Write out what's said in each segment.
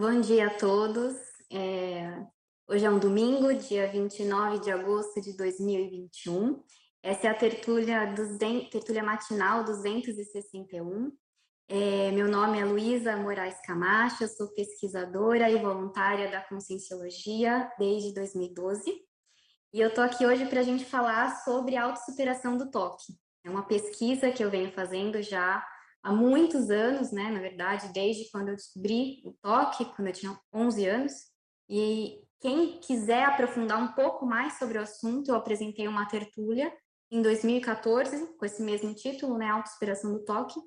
Bom dia a todos. É... Hoje é um domingo, dia 29 de agosto de 2021. Essa é a tertúlia, 200, tertúlia matinal 261. É... Meu nome é Luísa Moraes Camacho, eu sou pesquisadora e voluntária da Conscienciologia desde 2012. E eu estou aqui hoje para a gente falar sobre a autossuperação do toque. É uma pesquisa que eu venho fazendo já há muitos anos, né, na verdade, desde quando eu descobri o toque, quando eu tinha 11 anos. E quem quiser aprofundar um pouco mais sobre o assunto, eu apresentei uma tertúlia em 2014 com esse mesmo título, né, Autoinspiração do Toque.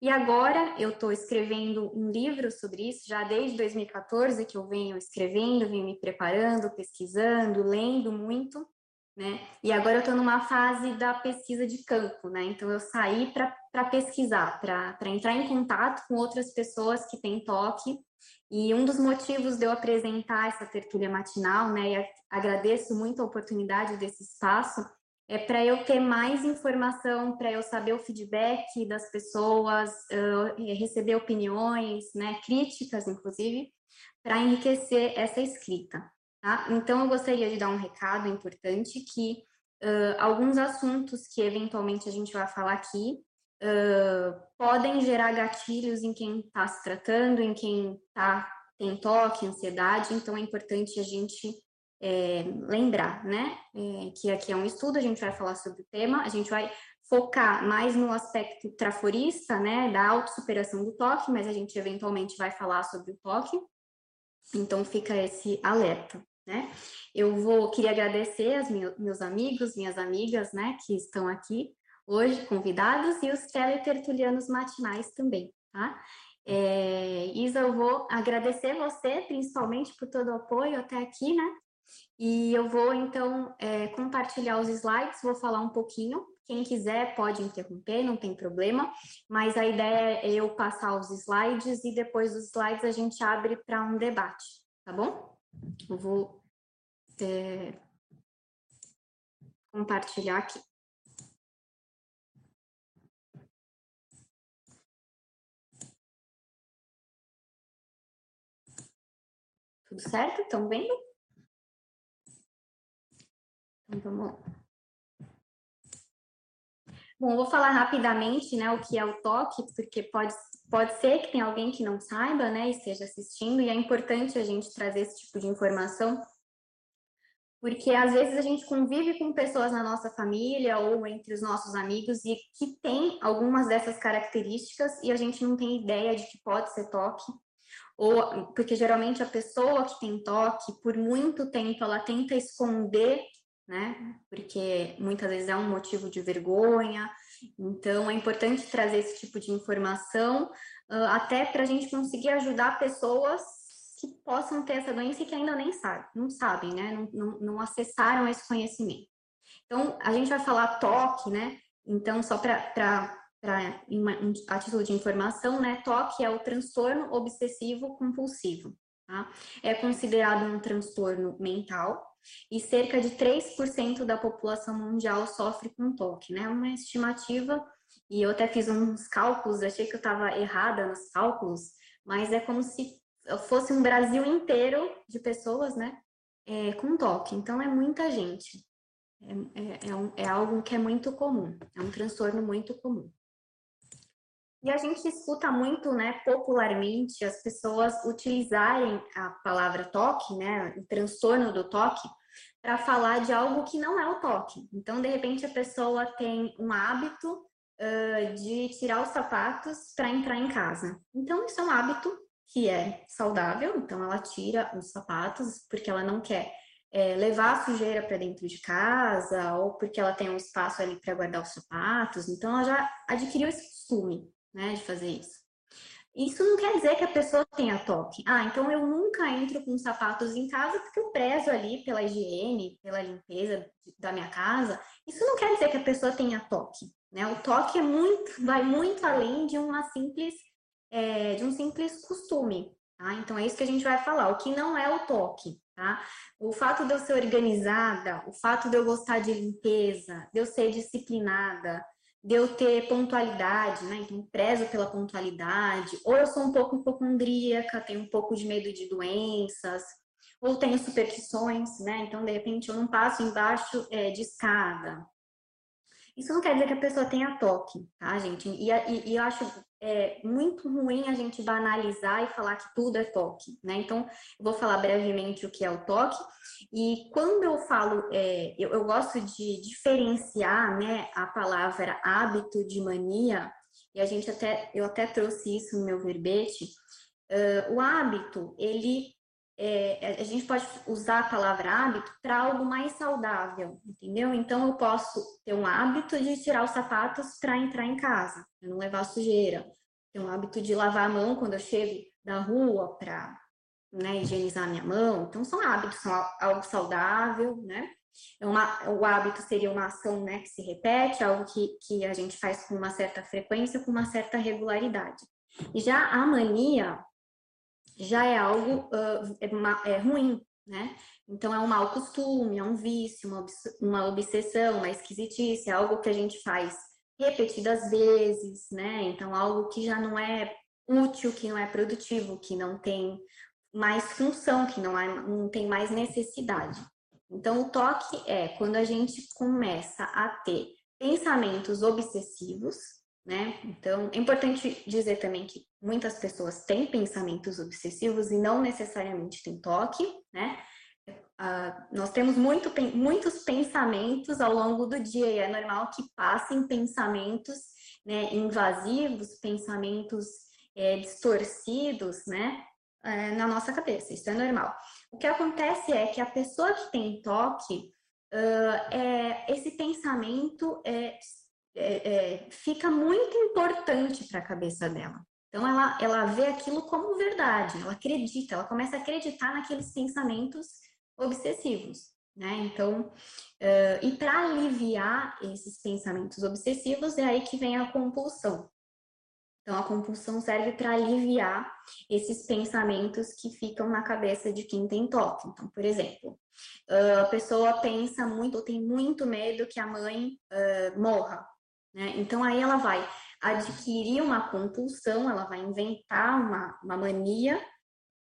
E agora eu estou escrevendo um livro sobre isso, já desde 2014 que eu venho escrevendo, venho me preparando, pesquisando, lendo muito né? E agora eu estou numa fase da pesquisa de campo, né? Então eu saí para pesquisar, para entrar em contato com outras pessoas que têm toque. E um dos motivos de eu apresentar essa tertúlia matinal, né? E agradeço muito a oportunidade desse espaço, é para eu ter mais informação, para eu saber o feedback das pessoas, receber opiniões, né? Críticas, inclusive, para enriquecer essa escrita. Tá? Então, eu gostaria de dar um recado importante que uh, alguns assuntos que eventualmente a gente vai falar aqui uh, podem gerar gatilhos em quem está se tratando, em quem tá, tem toque, ansiedade, então é importante a gente é, lembrar, né, é, que aqui é um estudo, a gente vai falar sobre o tema, a gente vai focar mais no aspecto traforista, né, da autossuperação do toque, mas a gente eventualmente vai falar sobre o toque, então fica esse alerta né? Eu vou queria agradecer aos meus amigos, minhas amigas, né, que estão aqui hoje convidados e os teletertulianos matinais também, tá? É, Isa, eu vou agradecer você principalmente por todo o apoio até aqui, né? E eu vou então é, compartilhar os slides, vou falar um pouquinho. Quem quiser pode interromper, não tem problema, mas a ideia é eu passar os slides e depois dos slides a gente abre para um debate, tá bom? Eu vou é, compartilhar aqui. Tudo certo? Estão vendo? Então, vamos lá. Bom, eu vou falar rapidamente, né, o que é o toque, porque pode pode ser que tenha alguém que não saiba, né, e esteja assistindo, e é importante a gente trazer esse tipo de informação, porque às vezes a gente convive com pessoas na nossa família ou entre os nossos amigos e que tem algumas dessas características e a gente não tem ideia de que pode ser toque, ou porque geralmente a pessoa que tem toque, por muito tempo ela tenta esconder, né, porque muitas vezes é um motivo de vergonha, então, é importante trazer esse tipo de informação, até para a gente conseguir ajudar pessoas que possam ter essa doença e que ainda nem sabem, não sabem, né? Não, não, não acessaram esse conhecimento. Então, a gente vai falar toque, né? Então, só para a título de informação, né? Toque é o transtorno obsessivo compulsivo. Tá? É considerado um transtorno mental e cerca de 3% da população mundial sofre com toque, né? Uma estimativa, e eu até fiz uns cálculos, achei que eu estava errada nos cálculos, mas é como se fosse um Brasil inteiro de pessoas, né? É, com toque. Então é muita gente. É, é, é, um, é algo que é muito comum, é um transtorno muito comum. E a gente escuta muito, né, popularmente, as pessoas utilizarem a palavra toque, né, o transtorno do toque, para falar de algo que não é o toque. Então, de repente, a pessoa tem um hábito uh, de tirar os sapatos para entrar em casa. Então, isso é um hábito que é saudável, então ela tira os sapatos porque ela não quer é, levar a sujeira para dentro de casa ou porque ela tem um espaço ali para guardar os sapatos, então ela já adquiriu esse costume né, de fazer isso. Isso não quer dizer que a pessoa tenha toque. Ah, então eu nunca entro com sapatos em casa porque eu prezo ali pela higiene, pela limpeza da minha casa. Isso não quer dizer que a pessoa tenha toque. Né? O toque é muito, vai muito além de uma simples, é, de um simples costume. Tá? Então é isso que a gente vai falar. O que não é o toque. Tá? O fato de eu ser organizada, o fato de eu gostar de limpeza, de eu ser disciplinada, de eu ter pontualidade, né? Então, prezo pela pontualidade, ou eu sou um pouco hipocondríaca, tenho um pouco de medo de doenças, ou tenho superstições, né? Então, de repente, eu não passo embaixo é, de escada. Isso não quer dizer que a pessoa tenha toque, tá, gente? E, e, e eu acho é, muito ruim a gente banalizar e falar que tudo é toque, né? Então, eu vou falar brevemente o que é o toque. E quando eu falo, é, eu, eu, gosto de diferenciar, né, a palavra hábito de mania, e a gente até, eu até trouxe isso no meu verbete. Uh, o hábito, ele é, a gente pode usar a palavra hábito para algo mais saudável, entendeu? Então, eu posso ter um hábito de tirar os sapatos para entrar em casa, para não levar sujeira. Ter um hábito de lavar a mão quando eu chego da rua para né, higienizar minha mão. Então, são hábitos, são algo saudável, né? É uma, o hábito seria uma ação né, que se repete, algo que, que a gente faz com uma certa frequência, com uma certa regularidade. E já a mania já é algo uh, é, é ruim, né? Então é um mau costume, é um vício, uma, uma obsessão, uma esquisitice, é algo que a gente faz repetidas vezes, né? Então algo que já não é útil, que não é produtivo, que não tem mais função, que não, é, não tem mais necessidade. Então o toque é quando a gente começa a ter pensamentos obsessivos, né? Então, é importante dizer também que muitas pessoas têm pensamentos obsessivos e não necessariamente têm toque, né? Uh, nós temos muito, muitos pensamentos ao longo do dia e é normal que passem pensamentos né, invasivos, pensamentos é, distorcidos, né, é, na nossa cabeça. Isso é normal. O que acontece é que a pessoa que tem toque, uh, é, esse pensamento é é, é, fica muito importante para a cabeça dela. Então, ela, ela vê aquilo como verdade, ela acredita, ela começa a acreditar naqueles pensamentos obsessivos. Né? Então, uh, e para aliviar esses pensamentos obsessivos, é aí que vem a compulsão. Então, a compulsão serve para aliviar esses pensamentos que ficam na cabeça de quem tem toque. Então, por exemplo, a pessoa pensa muito ou tem muito medo que a mãe uh, morra, né? Então, aí ela vai adquirir uma compulsão, ela vai inventar uma, uma mania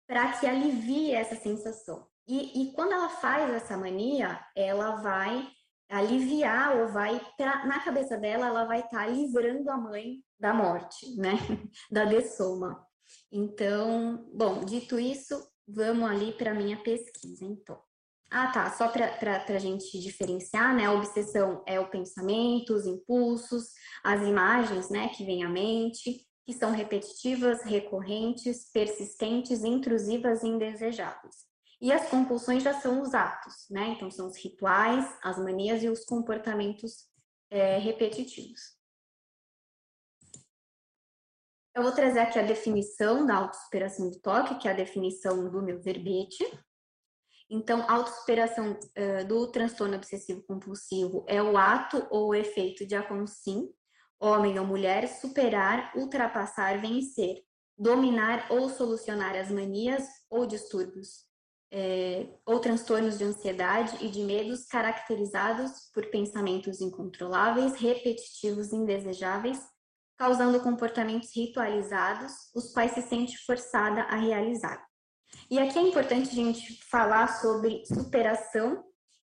para que alivie essa sensação. E, e, quando ela faz essa mania, ela vai aliviar ou vai, pra, na cabeça dela, ela vai estar tá livrando a mãe da morte, né? Da dessoma. Então, bom, dito isso, vamos ali para minha pesquisa, então. Ah, tá. Só para a gente diferenciar, né? A obsessão é o pensamento, os impulsos, as imagens, né, que vêm à mente, que são repetitivas, recorrentes, persistentes, intrusivas e indesejáveis. E as compulsões já são os atos, né? Então, são os rituais, as manias e os comportamentos é, repetitivos. Eu vou trazer aqui a definição da autossuperação do toque, que é a definição do meu verbete. Então, a autossuperação uh, do transtorno obsessivo compulsivo é o ato ou o efeito de a consim, homem ou mulher, superar, ultrapassar, vencer, dominar ou solucionar as manias ou distúrbios é, ou transtornos de ansiedade e de medos caracterizados por pensamentos incontroláveis, repetitivos indesejáveis, causando comportamentos ritualizados, os quais se sente forçada a realizar. E aqui é importante a gente falar sobre superação,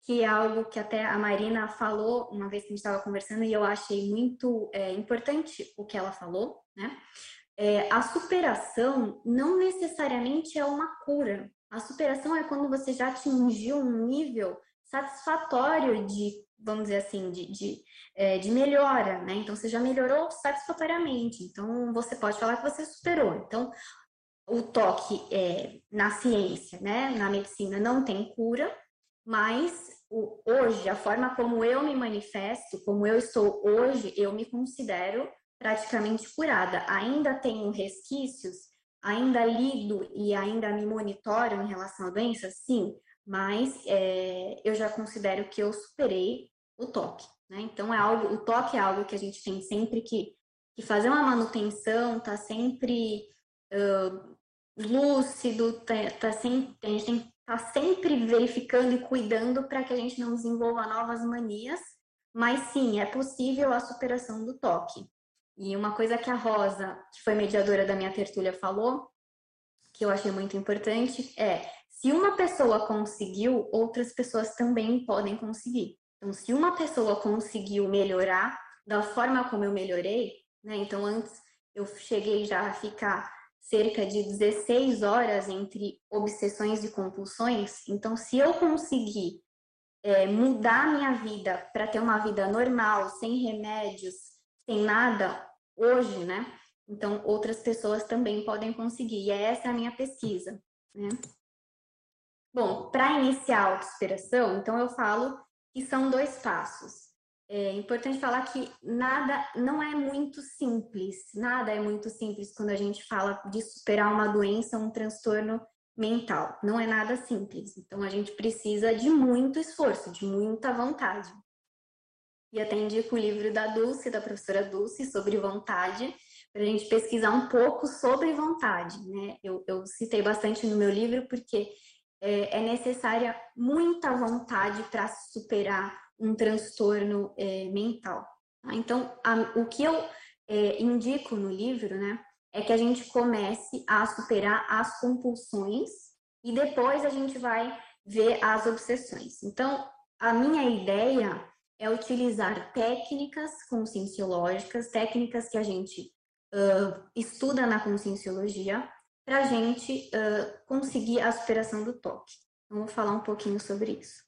que é algo que até a Marina falou uma vez que a gente estava conversando e eu achei muito é, importante o que ela falou, né? É, a superação não necessariamente é uma cura. A superação é quando você já atingiu um nível satisfatório de, vamos dizer assim, de, de, é, de melhora, né? Então, você já melhorou satisfatoriamente. Então, você pode falar que você superou. Então, o toque é, na ciência, né, na medicina, não tem cura, mas o, hoje, a forma como eu me manifesto, como eu estou hoje, eu me considero praticamente curada. Ainda tenho resquícios, ainda lido e ainda me monitoro em relação à doença? Sim, mas é, eu já considero que eu superei o toque. Né? Então, é algo, o toque é algo que a gente tem sempre que, que fazer uma manutenção, tá sempre uh, lúcido, tá, tá sempre, a gente tem que tá sempre verificando e cuidando para que a gente não desenvolva novas manias, mas sim, é possível a superação do toque. E uma coisa que a Rosa, que foi mediadora da minha tertúlia, falou, que eu achei muito importante, é se uma pessoa conseguiu, outras pessoas também podem conseguir. Então, se uma pessoa conseguiu melhorar da forma como eu melhorei, né? Então, antes eu cheguei já a ficar cerca de 16 horas entre obsessões e compulsões. Então, se eu conseguir é, mudar minha vida para ter uma vida normal, sem remédios, sem nada, hoje, né? Então, outras pessoas também podem conseguir. E essa é a minha pesquisa, né? Bom, para iniciar a autossuperação, então eu falo que são dois passos. É importante falar que nada não é muito simples, nada é muito simples quando a gente fala de superar uma doença, um transtorno mental. Não é nada simples. Então a gente precisa de muito esforço, de muita vontade. E até indico o livro da Dulce, da professora Dulce, sobre vontade, para a gente pesquisar um pouco sobre vontade. Né? Eu, eu citei bastante no meu livro porque é, é necessária muita vontade para superar um transtorno é, mental. Tá? Então, a, o que eu é, indico no livro, né, é que a gente comece a superar as compulsões e depois a gente vai ver as obsessões. Então, a minha ideia é utilizar técnicas conscienciológicas, técnicas que a gente uh, estuda na conscienciologia, para a gente uh, conseguir a superação do toque. Então, vou falar um pouquinho sobre isso.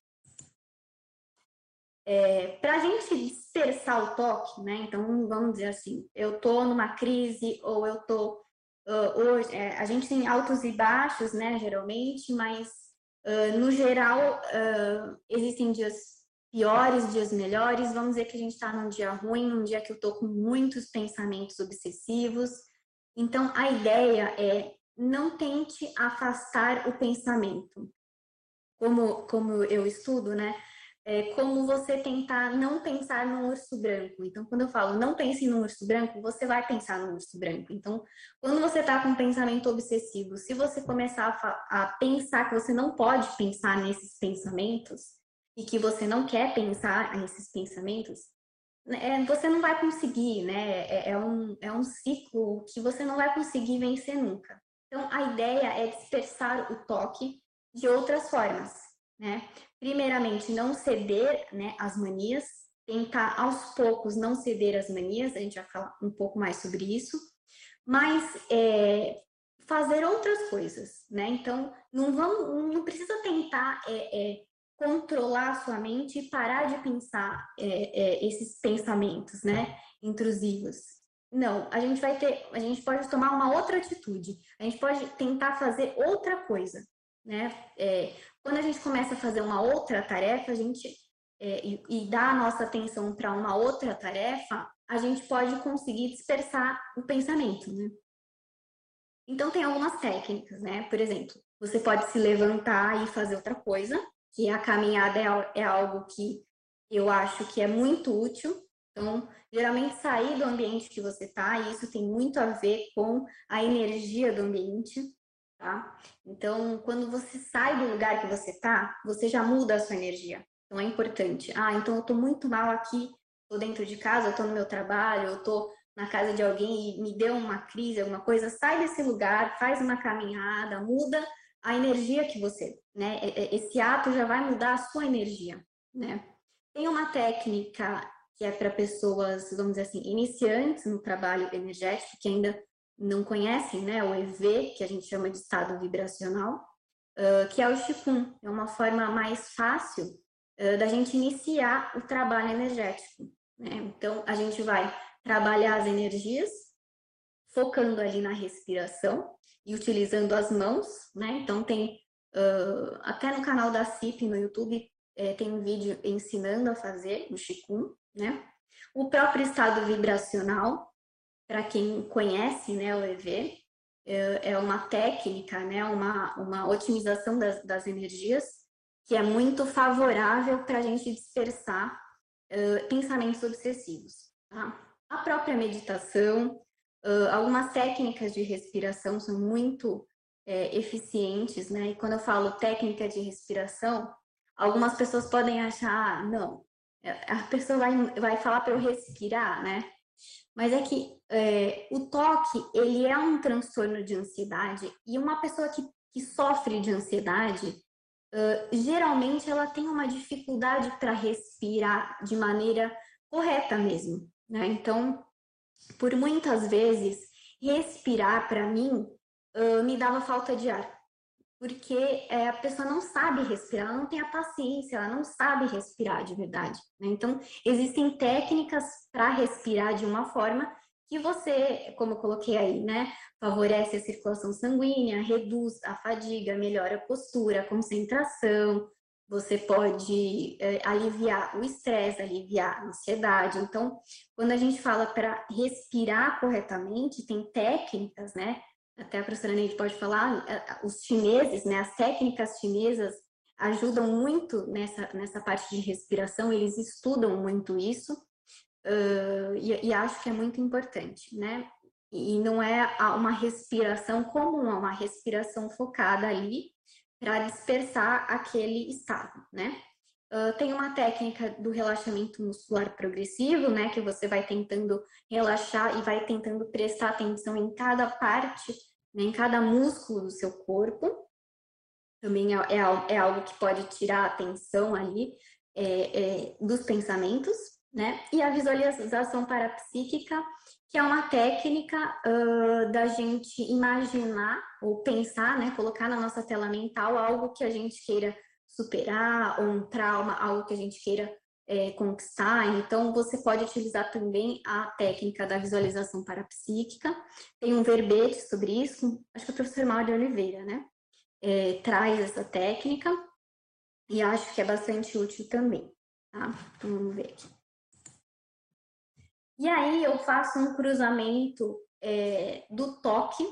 É, para a gente dispersar o toque, né? Então, vamos dizer assim, eu estou numa crise ou eu estou. Uh, hoje, é, a gente tem altos e baixos, né, geralmente, mas uh, no geral uh, existem dias piores, dias melhores. Vamos dizer que a gente está num dia ruim, num dia que eu estou com muitos pensamentos obsessivos. Então, a ideia é não tente afastar o pensamento. Como, como eu estudo, né? É como você tentar não pensar no urso branco. Então, quando eu falo não pense no urso branco, você vai pensar no urso branco. Então, quando você está com um pensamento obsessivo, se você começar a, a, pensar que você não pode pensar nesses pensamentos e que você não quer pensar nesses pensamentos, é, você não vai conseguir, né? É, é, um, é um ciclo que você não vai conseguir vencer nunca. Então, a ideia é dispersar o toque de outras formas, né? primeiramente, não ceder né, às manias, tentar aos poucos não ceder às manias, a gente vai falar um pouco mais sobre isso, mas é, fazer outras coisas, né? Então, não vamos, não precisa tentar é, é, controlar a sua mente e parar de pensar é, é, esses pensamentos, né, intrusivos. Não, a gente vai ter, a gente pode tomar uma outra atitude, a gente pode tentar fazer outra coisa, né? É, quando a gente começa a fazer uma outra tarefa, a gente é, e, e dá a nossa atenção para uma outra tarefa, a gente pode conseguir dispersar o pensamento, né? Então tem algumas técnicas, né? Por exemplo, você pode se levantar e fazer outra coisa, que a caminhada é, é algo que eu acho que é muito útil. Então, geralmente sair do ambiente que você está, isso tem muito a ver com a energia do ambiente tá? Então, quando você sai do lugar que você tá, você já muda a sua energia. Então, é importante. Ah, então eu tô muito mal aqui, tô dentro de casa, tô no meu trabalho, tô na casa de alguém e me deu uma crise, alguma coisa, sai desse lugar, faz uma caminhada, muda a energia que você, né? Esse ato já vai mudar a sua energia, né? Tem uma técnica que é para pessoas, vamos dizer assim, iniciantes no trabalho energético, que ainda não conhecem, né, o EV, que a gente chama de estado vibracional, uh, que é o Qigong. É uma forma mais fácil uh, da gente iniciar o trabalho energético. Né? Então, a gente vai trabalhar as energias, focando ali na respiração e utilizando as mãos, né? Então, tem uh, até no canal da CIP no YouTube é, tem um vídeo ensinando a fazer o Qigong, né? O próprio estado vibracional, para quem conhece né, o EV, é, é uma técnica, né, uma, uma otimização das, das energias que é muito favorável para a gente dispersar uh, pensamentos obsessivos. Tá? A própria meditação, uh, algumas técnicas de respiração são muito é, eficientes, né? E quando eu falo técnica de respiração, algumas pessoas podem achar, ah, não, a pessoa vai, vai falar para eu respirar, né? Mas é que é, o toque, ele é um transtorno de ansiedade e uma pessoa que, que sofre de ansiedade, uh, geralmente ela tem uma dificuldade para respirar de maneira correta mesmo, né? Então, por muitas vezes, respirar para mim uh, me dava falta de ar porque é, a pessoa não sabe respirar, ela não tem a paciência, ela não sabe respirar de verdade. Né? Então, existem técnicas para respirar de uma forma que você, como eu coloquei aí, né, favorece a circulação sanguínea, reduz a fadiga, melhora a postura, a concentração, você pode é, aliviar o estresse, aliviar a ansiedade. Então, quando a gente fala para respirar corretamente, tem técnicas, né, até a professora Neide pode falar, os chineses, né, as técnicas chinesas ajudam muito nessa, nessa parte de respiração, eles estudam muito isso, uh, e, e, acho que é muito importante, né? E não é uma respiração comum, é uma respiração focada ali para dispersar aquele estado, né? Uh, tem uma técnica do relaxamento muscular progressivo, né? Que você vai tentando relaxar e vai tentando prestar atenção em cada parte né, em cada músculo do seu corpo. Também é, é, é algo que pode tirar a atenção ali é, é, dos pensamentos, né? E a visualização parapsíquica, que é uma técnica uh, da gente imaginar ou pensar, né? Colocar na nossa tela mental algo que a gente queira superar, ou um trauma, algo que a gente queira é, conquistar. Então, você pode utilizar também a técnica da visualização parapsíquica. Tem um verbete sobre isso, acho que o professor Mauro Oliveira, né? É, traz essa técnica e acho que é bastante útil também, tá? Então, vamos ver aqui. E aí, eu faço um cruzamento é, do toque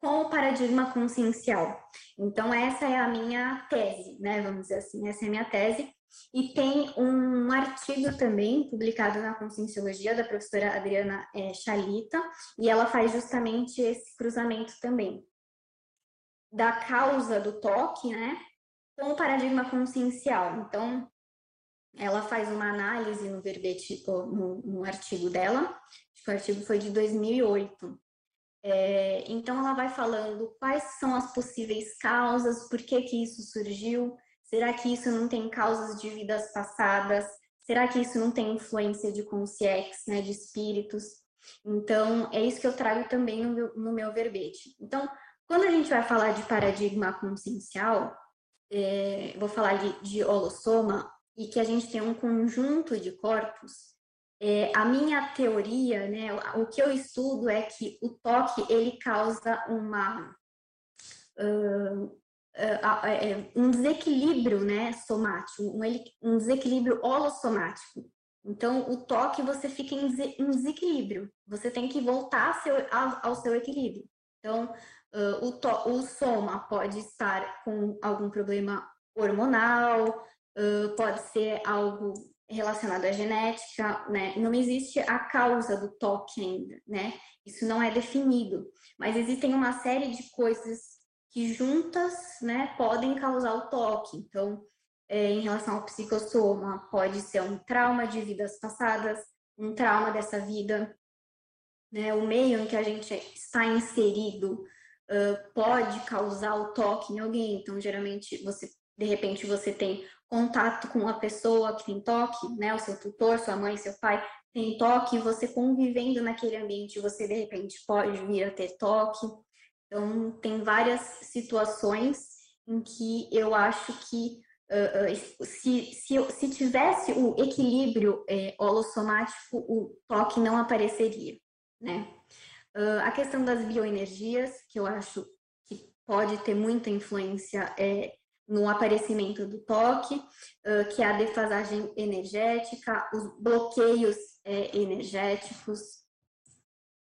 com o paradigma consciencial. Então, essa é a minha tese, né? Vamos dizer assim, essa é a minha tese e tem um artigo também publicado na Conscienciologia da professora Adriana é, Chalita, e ela faz justamente esse cruzamento também da causa do toque, né, com o paradigma consciencial. Então, ela faz uma análise no verbete, no, no artigo dela, acho que o artigo foi de 2008. É, então, ela vai falando quais são as possíveis causas, por que que isso surgiu, Será que isso não tem causas de vidas passadas? Será que isso não tem influência de consciência, né, de espíritos? Então, é isso que eu trago também no meu, no meu verbete. Então, quando a gente vai falar de paradigma consciencial, é, vou falar de, de holossoma, e que a gente tem um conjunto de corpos, é, a minha teoria, né, o que eu estudo é que o toque ele causa uma um desequilíbrio né, somático, um, desequilíbrio holossomático. Então, o toque você fica em, desequilíbrio, você tem que voltar ao, seu equilíbrio. Então, uh, o, to, o soma pode estar com algum problema hormonal, pode ser algo relacionado à genética, né? Não existe a causa do toque ainda, né? Isso não é definido, mas existem uma série de coisas que juntas né, podem causar o toque. Então, é, em relação ao psicossoma, pode ser um trauma de vidas passadas, um trauma dessa vida, né, o meio em que a gente está inserido uh, pode causar o toque em alguém. Então, geralmente, você, de repente, você tem contato com uma pessoa que tem toque, né, o seu tutor, sua mãe, seu pai tem toque, e você convivendo naquele ambiente, você de repente pode vir a ter toque. Então, tem várias situações em que eu acho que uh, uh, se, se, se tivesse o equilíbrio é, holossomático, o toque não apareceria, né? Uh, a questão das bioenergias, que eu acho que pode ter muita influência é, no aparecimento do toque, que é a defasagem energética, os bloqueios é, energéticos,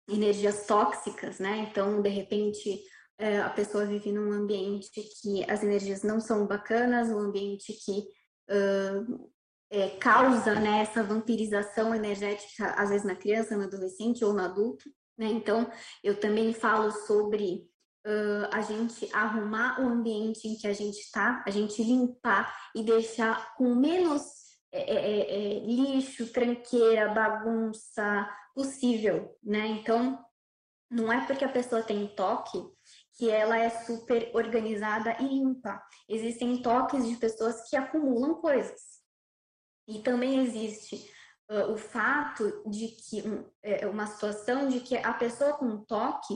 energias tóxicas, né? Então, de repente, é, a pessoa vive num ambiente que as energias não são bacanas, um ambiente que uh, é, causa né, essa vampirização energética, às vezes na criança, no adolescente ou no adulto. Né? Então, eu também falo sobre uh, a gente arrumar o ambiente em que a gente está, a gente limpar e deixar com menos é, é, é, lixo, tranqueira, bagunça possível, né? Então, não é porque a pessoa tem toque que ela é super organizada e limpa. Existem toques de pessoas que acumulam coisas. E também existe uh, o fato de que é, uma situação de que a pessoa com toque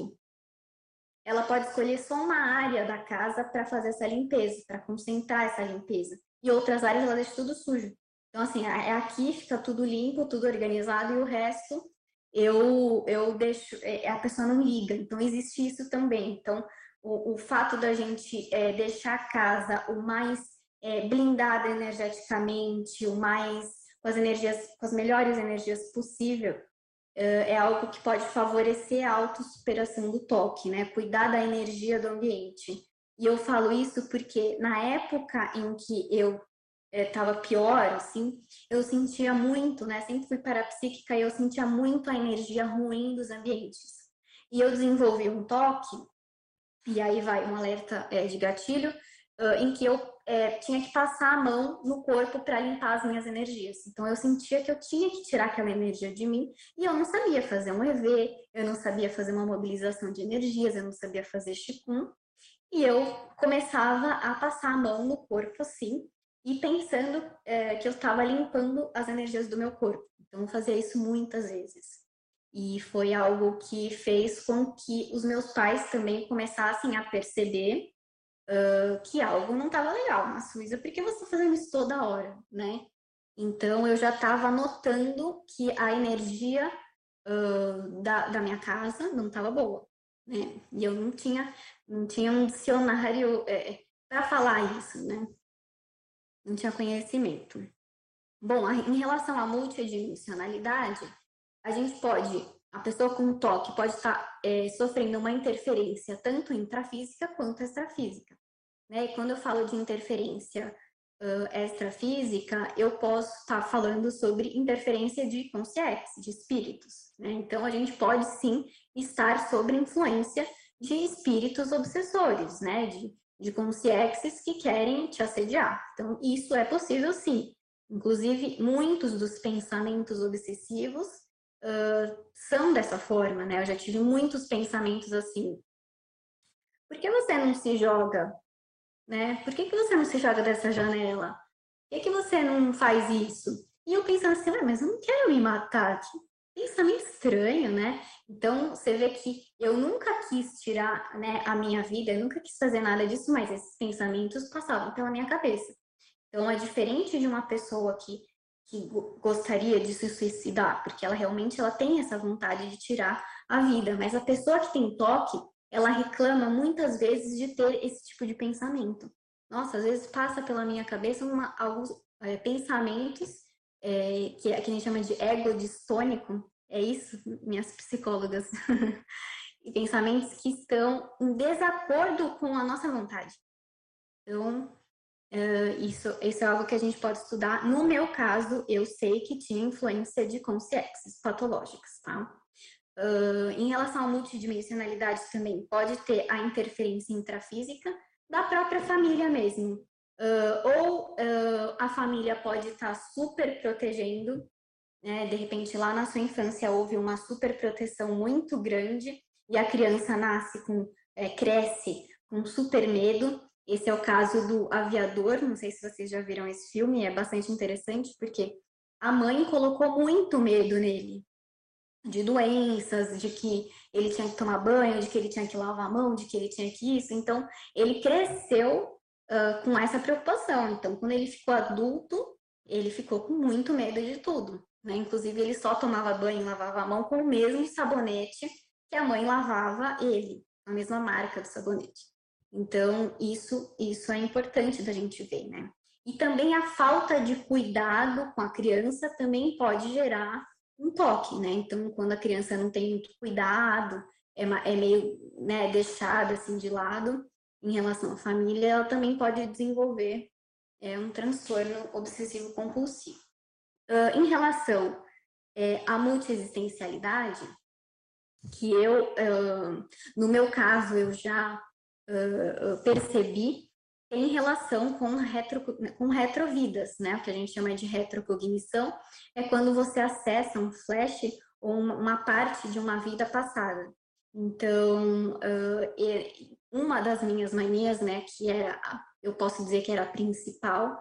ela pode escolher só uma área da casa para fazer essa limpeza, para concentrar essa limpeza. E outras áreas ela deixa tudo sujo. Então, assim, é aqui fica tudo limpo, tudo organizado, e o resto eu, eu deixo, é, a pessoa não liga. Então, existe isso também. Então, o, o fato da gente é, deixar a casa o mais é, blindada energeticamente, o mais com as energias, com as melhores energias possível, é, é algo que pode favorecer a autossuperação do toque, né? Cuidar da energia do ambiente. E eu falo isso porque na época em que eu estava é, pior, assim, eu sentia muito, né? Sempre fui parapsíquica e eu sentia muito a energia ruim dos ambientes. E eu desenvolvi um toque, e aí vai um alerta é, de gatilho, uh, em que eu é, tinha que passar a mão no corpo para limpar as minhas energias. Então eu sentia que eu tinha que tirar aquela energia de mim e eu não sabia fazer um EV, eu não sabia fazer uma mobilização de energias, eu não sabia fazer Qigong. E eu começava a passar a mão no corpo assim, e pensando é, que eu estava limpando as energias do meu corpo. Então, eu fazia isso muitas vezes. E foi algo que fez com que os meus pais também começassem a perceber uh, que algo não estava legal. Mas, Suísa, por que você está fazendo isso toda hora, né? Então, eu já estava notando que a energia uh, da, da minha casa não estava boa, né? E eu não tinha, não tinha um dicionário é, para falar isso, né? Não tinha conhecimento. Bom, em relação à multidimensionalidade, a gente pode, a pessoa com toque pode estar é, sofrendo uma interferência tanto intrafísica quanto extrafísica. Né? E quando eu falo de interferência uh, extrafísica, eu posso estar falando sobre interferência de consciência, de espíritos. Né? Então, a gente pode sim estar sob influência de espíritos obsessores, né? De de consciências que querem te assediar. Então, isso é possível sim. Inclusive, muitos dos pensamentos obsessivos uh, são dessa forma, né? Eu já tive muitos pensamentos assim. Por que você não se joga? Né? Por que, que você não se joga dessa janela? Por que, que você não faz isso? E eu pensando assim, mas eu não quero me matar. Pensamento estranho, né? Então, você vê que eu nunca quis tirar né, a minha vida, eu nunca quis fazer nada disso, mas esses pensamentos passavam pela minha cabeça. Então, é diferente de uma pessoa que, que gostaria de se suicidar, porque ela realmente ela tem essa vontade de tirar a vida, mas a pessoa que tem toque, ela reclama muitas vezes de ter esse tipo de pensamento. Nossa, às vezes passa pela minha cabeça uma, alguns é, pensamentos é, que, que a gente chama de ego distônico, é isso, minhas psicólogas, e pensamentos que estão em desacordo com a nossa vontade. Então, uh, isso, isso é algo que a gente pode estudar. No meu caso, eu sei que tinha influência de consciências patológicas, tá? Uh, em relação à multidimensionalidade também, pode ter a interferência intrafísica da própria família mesmo. Uh, ou uh, a família pode estar super protegendo, né? de repente lá na sua infância houve uma super proteção muito grande e a criança nasce com, é, cresce com super medo. Esse é o caso do aviador, não sei se vocês já viram esse filme, é bastante interessante porque a mãe colocou muito medo nele, de doenças, de que ele tinha que tomar banho, de que ele tinha que lavar a mão, de que ele tinha que isso. Então, ele cresceu com essa preocupação. Então, quando ele ficou adulto, ele ficou com muito medo de tudo. Né? Inclusive, ele só tomava banho e lavava a mão com o mesmo sabonete que a mãe lavava ele, a mesma marca do sabonete. Então, isso, isso é importante da gente ver, né? E também a falta de cuidado com a criança também pode gerar um toque, né? Então, quando a criança não tem muito cuidado, é, é meio né, deixada assim de lado, em relação à família, ela também pode desenvolver é, um transtorno obsessivo compulsivo. Uh, em relação é, à multiexistencialidade, que eu, uh, no meu caso, eu já uh, percebi, tem relação com, retro, com retrovidas, né? O que a gente chama de retrocognição é quando você acessa um flash ou uma parte de uma vida passada. Então, uh, uma das minhas manias, né, que era, eu posso dizer que era a principal,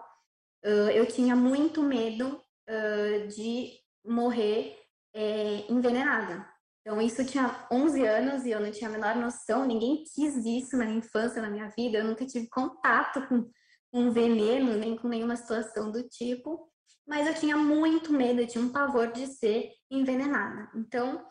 uh, eu tinha muito medo uh, de morrer é, envenenada. Então, isso tinha 11 anos e eu não tinha a menor noção, ninguém quis isso na minha infância, na minha vida, eu nunca tive contato com, com veneno, nem com nenhuma situação do tipo, mas eu tinha muito medo, eu tinha um pavor de ser envenenada. Então,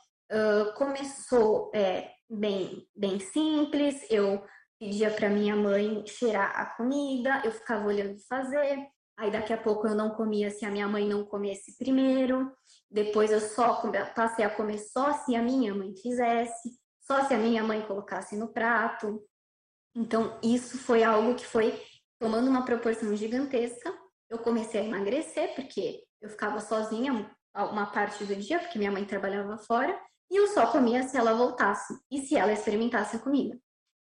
começou é, bem, bem simples, eu pedia para minha mãe cheirar a comida, eu ficava olhando fazer, Aí daqui a pouco eu não comia se a minha mãe não comesse primeiro. Depois eu só passei a comer só se a minha mãe fizesse, só se a minha mãe colocasse no prato. Então isso foi algo que foi tomando uma proporção gigantesca. Eu comecei a emagrecer porque eu ficava sozinha uma parte do dia, porque minha mãe trabalhava fora, e eu só comia se ela voltasse e se ela experimentasse a comida.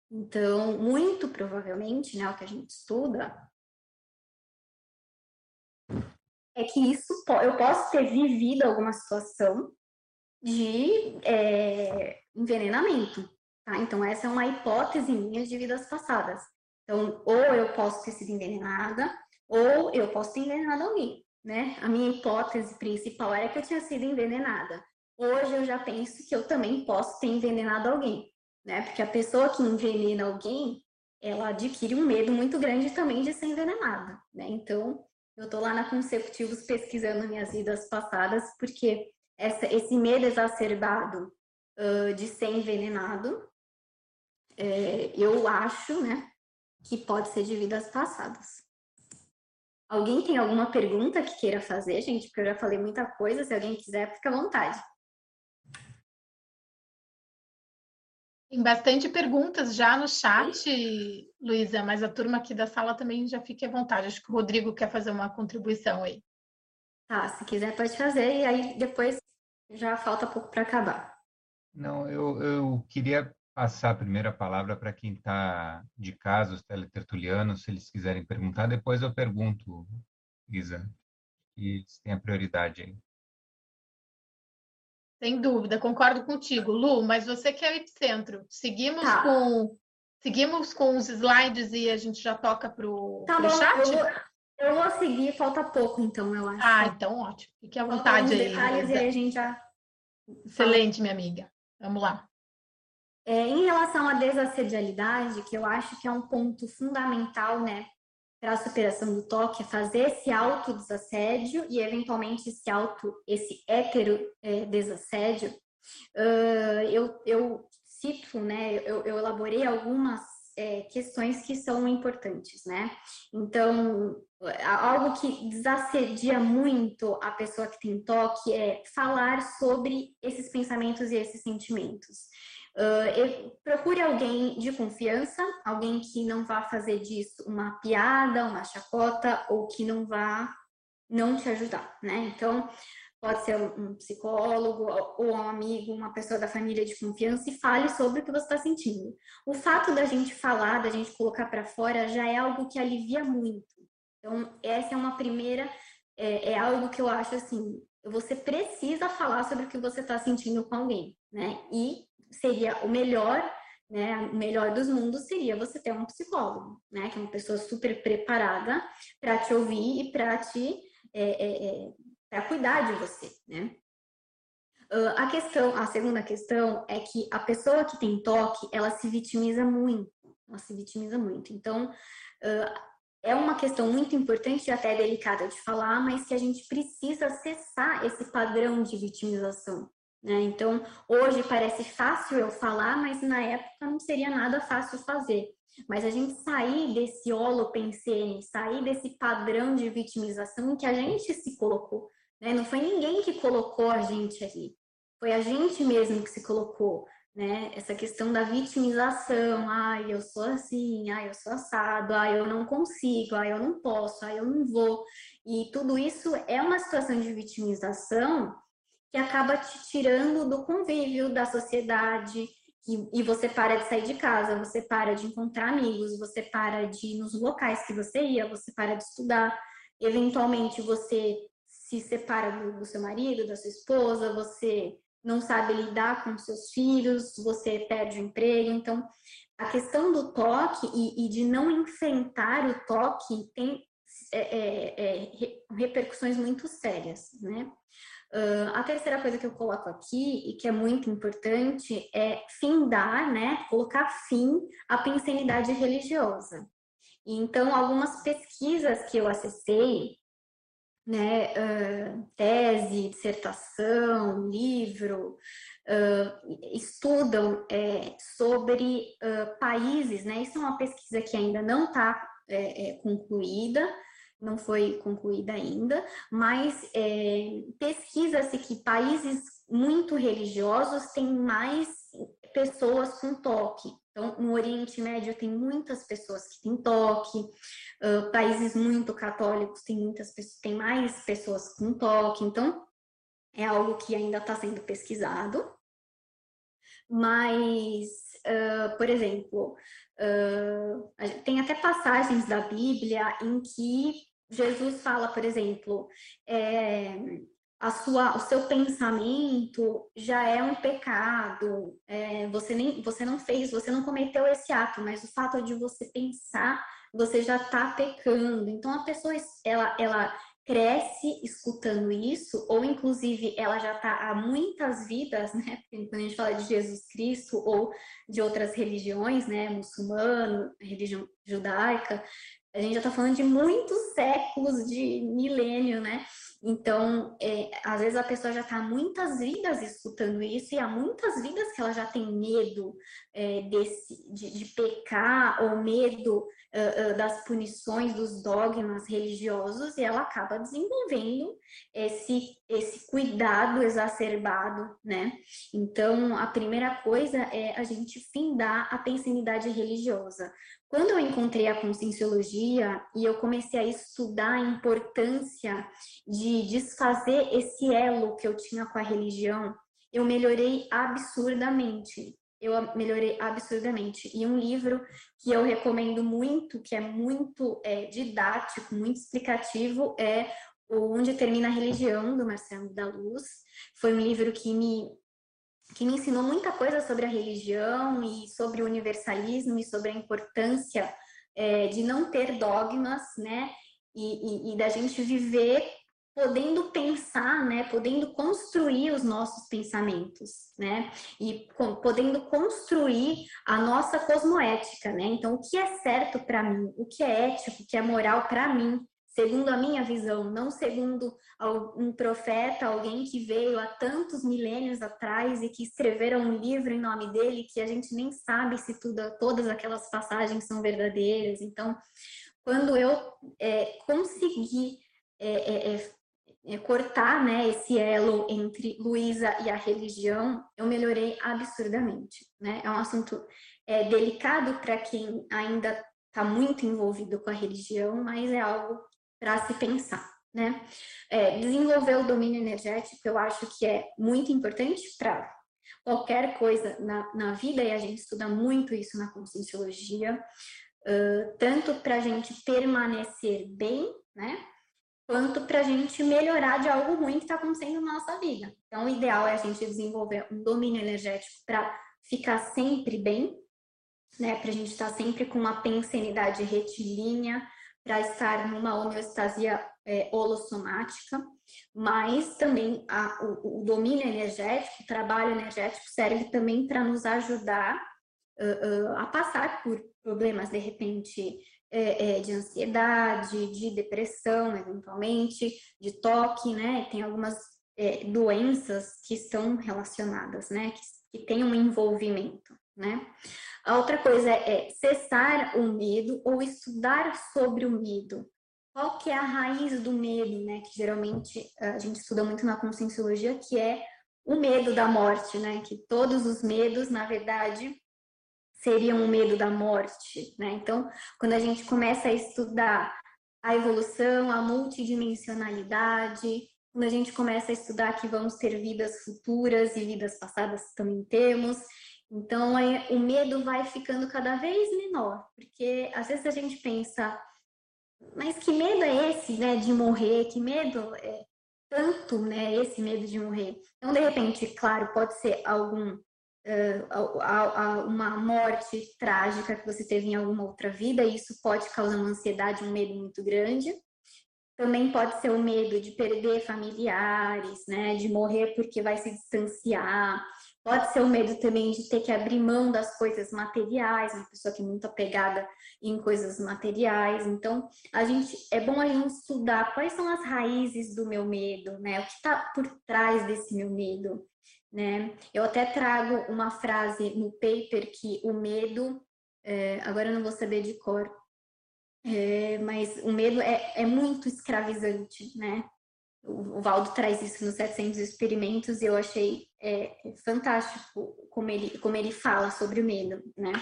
Então, muito provavelmente, né, o que a gente estuda, é que isso eu posso ter vivido alguma situação de é, envenenamento, tá? Então essa é uma hipótese minha de vidas passadas. Então, ou eu posso ter sido envenenada, ou eu posso ter envenenado alguém, né? A minha hipótese principal era que eu tinha sido envenenada. Hoje eu já penso que eu também posso ter envenenado alguém, né? Porque a pessoa que envenena alguém, ela adquire um medo muito grande também de ser envenenada, né? Então, eu estou lá na Consecutivos pesquisando minhas vidas passadas, porque essa, esse medo exacerbado uh, de ser envenenado, é, eu acho, né, que pode ser de vidas passadas. Alguém tem alguma pergunta que queira fazer, gente? Porque eu já falei muita coisa. Se alguém quiser, fica à vontade. Tem bastante perguntas já no chat, Luísa, mas a turma aqui da sala também já fique à vontade. Acho que o Rodrigo quer fazer uma contribuição aí. Tá, se quiser pode fazer, e aí depois já falta pouco para acabar. Não, eu, eu queria passar a primeira palavra para quem está de casa, os teletertulianos, se eles quiserem perguntar, depois eu pergunto, Isa, e tem a prioridade aí. Sem dúvida, concordo contigo, Lu, mas você que é o epicentro. Seguimos tá. com seguimos com os slides e a gente já toca para o tá chat? Eu vou, eu vou seguir, falta pouco, então, eu acho. Ah, então ótimo. Fique à vontade aí. Detalhes e a gente já... Excelente, minha amiga. Vamos lá. É, em relação à desassedialidade, que eu acho que é um ponto fundamental, né, para a superação do toque é fazer esse autodesassédio e, eventualmente, esse auto, esse hétero é, desassédio. Uh, eu, eu cito, né, eu, eu elaborei algumas é, questões que são importantes, né? Então, algo que desassedia muito a pessoa que tem toque é falar sobre esses pensamentos e esses sentimentos. Uh, procure alguém de confiança, alguém que não vá fazer disso uma piada, uma chacota ou que não vá não te ajudar, né? Então, pode ser um psicólogo ou um amigo, uma pessoa da família de confiança e fale sobre o que você está sentindo. O fato da gente falar, da gente colocar para fora, já é algo que alivia muito. Então, essa é uma primeira, é, é algo que eu acho assim, você precisa falar sobre o que você está sentindo com alguém, né? E seria o melhor, né? O melhor dos mundos seria você ter um psicólogo, né? Que é uma pessoa super preparada para te ouvir e para te é, é, é para cuidar de você, né? Uh, a questão, a segunda questão é que a pessoa que tem toque, ela se vitimiza muito, ela se vitimiza muito. Então, uh, é uma questão muito importante e até delicada de falar, mas que a gente precisa cessar esse padrão de vitimização, né? Então, hoje parece fácil eu falar, mas na época não seria nada fácil fazer. Mas a gente sair desse holopensene, sair desse padrão de vitimização que a gente se colocou. Né? Não foi ninguém que colocou a gente ali. Foi a gente mesmo que se colocou. Né? Essa questão da vitimização, ai, eu sou assim, ai, eu sou assado, ai, eu não consigo, ai, eu não posso, ai, eu não vou. E tudo isso é uma situação de vitimização que acaba te tirando do convívio, da sociedade, e, e você para de sair de casa, você para de encontrar amigos, você para de ir nos locais que você ia, você para de estudar, eventualmente você se separa do, do seu marido, da sua esposa, você não sabe lidar com seus filhos, você perde o emprego. Então, a questão do toque e, e de não enfrentar o toque tem é, é, é, repercussões muito sérias, né? Uh, a terceira coisa que eu coloco aqui, e que é muito importante, é findar, né? Colocar fim à pensanidade religiosa. Então, algumas pesquisas que eu acessei, né, uh, tese, dissertação, livro, uh, estudam é, sobre países, né? Isso é uma pesquisa que ainda não está é, é, concluída, não foi concluída ainda, mas é, pesquisa-se que países muito religiosos têm mais pessoas com toque. Então, no Oriente Médio tem muitas pessoas que têm toque, uh, países muito católicos têm muitas pessoas, mais pessoas com toque. Então, é algo que ainda está sendo pesquisado. Mas, uh, por exemplo, uh, tem até passagens da Bíblia em que Jesus fala, por exemplo, é, a sua, o seu pensamento já é um pecado. É, você nem, você não fez, você não cometeu esse ato, mas o fato de você pensar, você já está pecando. Então a pessoa, ela, ela cresce escutando isso, ou inclusive ela já está há muitas vidas, né? Quando a gente fala de Jesus Cristo ou de outras religiões, né? Muçulmano, religião judaica, a gente já está falando de muitos séculos, de milênio, né? Então, é, às vezes a pessoa já está há muitas vidas escutando isso, e há muitas vidas que ela já tem medo é, desse, de, de, pecar, ou medo uh, uh, das punições, dos dogmas religiosos, e ela acaba desenvolvendo esse, esse cuidado exacerbado, né? Então, a primeira coisa é a gente findar a pensanidade religiosa. Quando eu encontrei a conscienciologia e eu comecei a estudar a importância de desfazer esse elo que eu tinha com a religião, eu melhorei absurdamente. Eu melhorei absurdamente. E um livro que eu recomendo muito, que é muito é, didático, muito explicativo, é Onde Termina a Religião, do Marcelo da Luz. Foi um livro que me que me ensinou muita coisa sobre a religião e sobre o universalismo e sobre a importância é, de não ter dogmas, né? E, e, e, da gente viver podendo pensar, né? Podendo construir os nossos pensamentos, né? E com, podendo construir a nossa cosmoética, né? Então, o que é certo para mim, o que é ético, o que é moral para mim, segundo a minha visão, não segundo um profeta, alguém que veio há tantos milênios atrás e que escreveram um livro em nome dele que a gente nem sabe se tudo, todas aquelas passagens são verdadeiras. Então, quando eu é, consegui é, é, é, é cortar né, esse elo entre Luísa e a religião, eu melhorei absurdamente. Né? É um assunto é, delicado para quem ainda está muito envolvido com a religião, mas é algo para se pensar, né? É, desenvolver o domínio energético eu acho que é muito importante para qualquer coisa na, na vida, e a gente estuda muito isso na conscienciologia, uh, tanto para a gente permanecer bem, né? Quanto para a gente melhorar de algo ruim que está acontecendo na nossa vida. Então, o ideal é a gente desenvolver um domínio energético para ficar sempre bem, né? Para a gente estar tá sempre com uma pensanidade retilínea, para estar numa homeostasia é, holossomática, mas também a, o, o, domínio energético, o trabalho energético serve também para nos ajudar uh, uh, a passar por problemas, de repente, é, é, de ansiedade, de depressão, eventualmente, de toque, né? Tem algumas é, doenças que estão relacionadas, né? Que, que um envolvimento, né? A outra coisa é cessar o medo ou estudar sobre o medo. Qual que é a raiz do medo, né? Que geralmente a gente estuda muito na conscienciologia, que é o medo da morte, né? Que todos os medos, na verdade, seriam o medo da morte, né? Então, quando a gente começa a estudar a evolução, a multidimensionalidade, quando a gente começa a estudar que vamos ter vidas futuras e vidas passadas também temos, Então, é, o medo vai ficando cada vez menor, porque às vezes a gente pensa, mas que medo é esse, né, de morrer? Que medo é tanto, né, esse medo de morrer? Então, de repente, claro, pode ser algum uh, uma morte trágica que você teve em alguma outra vida, e isso pode causar uma ansiedade, um medo muito grande. Também pode ser o medo de perder familiares, né, de morrer porque vai se distanciar, Pode ser o medo também de ter que abrir mão das coisas materiais, uma pessoa que é muito apegada em coisas materiais. Então, a gente é bom a gente estudar quais são as raízes do meu medo, né? O que está por trás desse meu medo, né? Eu até trago uma frase no paper que o medo, é, agora eu não vou saber de cor, é, mas o medo é, é muito escravizante, né? O Valdo traz isso nos 700 experimentos e eu achei é, fantástico como ele, como ele fala sobre o medo, né?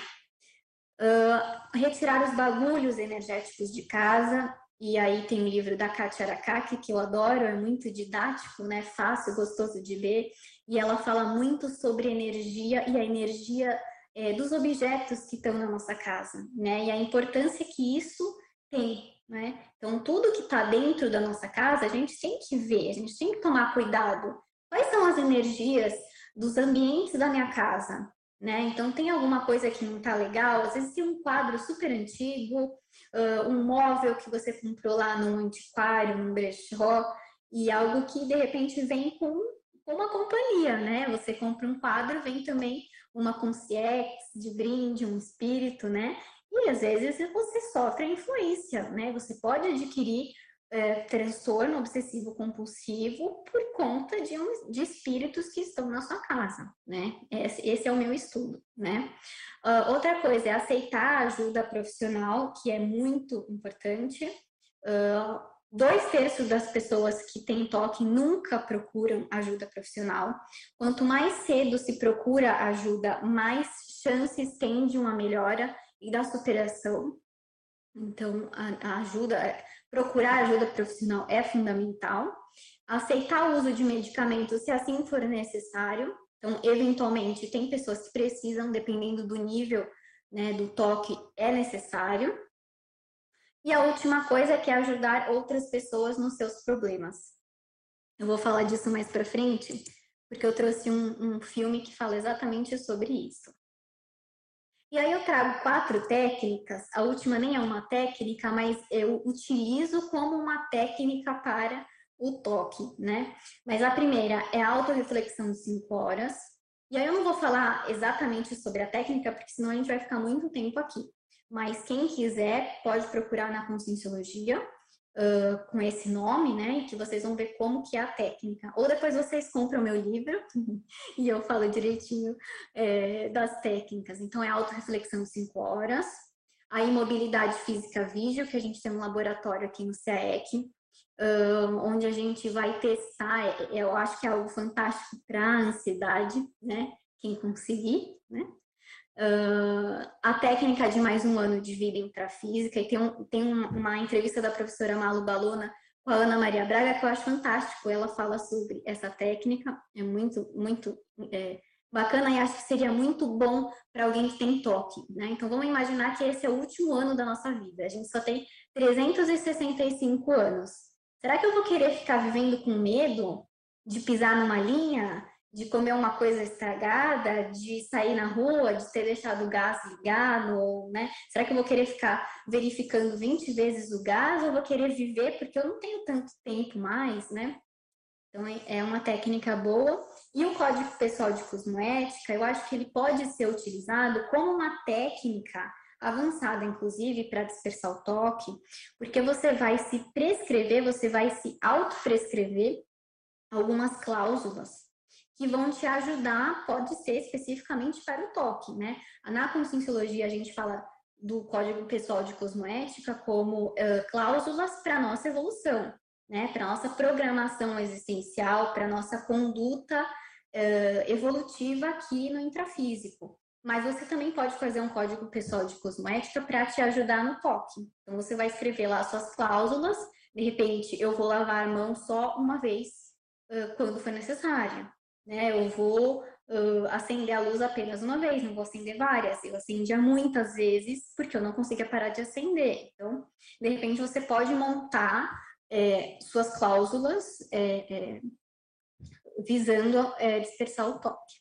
Uh, retirar os bagulhos energéticos de casa, e aí tem o livro da Katia Arakaki, que eu adoro, é muito didático, né? Fácil, gostoso de ler, e ela fala muito sobre energia e a energia é, dos objetos que estão na nossa casa, né? E a importância que isso tem né? Então, tudo que está dentro da nossa casa, a gente tem que ver, a gente tem que tomar cuidado. Quais são as energias dos ambientes da minha casa? Né? Então, tem alguma coisa que não está legal? Às vezes tem um quadro super antigo, uh, um móvel que você comprou lá num antiquário, num brechó, e algo que de repente vem com uma companhia, né? Você compra um quadro, vem também uma concierge de brinde, um espírito, né? E às vezes você sofre influência, né? Você pode adquirir é, transtorno obsessivo compulsivo por conta de, um, de espíritos que estão na sua casa, né? Esse, esse é o meu estudo, né? Uh, outra coisa é aceitar a ajuda profissional, que é muito importante. Uh, dois terços das pessoas que têm toque nunca procuram ajuda profissional. Quanto mais cedo se procura ajuda, mais chances tem de uma melhora e da superação. Então, a, ajuda, procurar ajuda profissional é fundamental. Aceitar o uso de medicamentos se assim for necessário. Então, eventualmente, tem pessoas que precisam, dependendo do nível né, do toque, é necessário. E a última coisa é que é ajudar outras pessoas nos seus problemas. Eu vou falar disso mais para frente, porque eu trouxe um, um filme que fala exatamente sobre isso. E aí eu trago quatro técnicas, a última nem é uma técnica, mas eu utilizo como uma técnica para o toque, né? Mas a primeira é a autorreflexão de cinco horas. E aí eu não vou falar exatamente sobre a técnica, porque senão a gente vai ficar muito tempo aqui. Mas quem quiser pode procurar na Conscienciologia uh, com esse nome, né? Que vocês vão ver como que é a técnica. Ou depois vocês compram meu livro e eu falo direitinho é, das técnicas. Então, é autorreflexão 5 horas, a imobilidade física vídeo, que a gente tem um laboratório aqui no CAEC, uh, onde a gente vai testar, eu acho que é algo fantástico para a ansiedade, né? Quem conseguir, né? Uh, a técnica de mais um ano de vida intrafísica, e tem, um, tem uma entrevista da professora Malu Balona com a Ana Maria Braga que eu acho fantástico. Ela fala sobre essa técnica, é muito, muito é, bacana e acho que seria muito bom para alguém que tem toque. Né? Então vamos imaginar que esse é o último ano da nossa vida, a gente só tem 365 anos. Será que eu vou querer ficar vivendo com medo de pisar numa linha? De comer uma coisa estragada, de sair na rua, de ter deixado o gás ligado, ou, né? Será que eu vou querer ficar verificando 20 vezes o gás ou vou querer viver porque eu não tenho tanto tempo mais, né? Então é uma técnica boa. E o código pessoal de cosmoética, eu acho que ele pode ser utilizado como uma técnica avançada, inclusive, para dispersar o toque, porque você vai se prescrever, você vai se auto-prescrever algumas cláusulas que vão te ajudar, pode ser especificamente para o toque, né? Na conscienciologia a gente fala do Código Pessoal de Cosmoética como uh, cláusulas para nossa evolução, né? Para nossa programação existencial, para nossa conduta uh, evolutiva aqui no intrafísico. Mas você também pode fazer um código pessoal de cosmoética para te ajudar no toque. Então você vai escrever lá suas cláusulas. De repente, eu vou lavar a mão só uma vez uh, quando for necessário né? Eu vou uh, acender a luz apenas uma vez, não vou acender várias. Eu acendia muitas vezes porque eu não conseguia parar de acender. Então, de repente, você pode montar é, suas cláusulas é, é, visando é, dispersar o toque.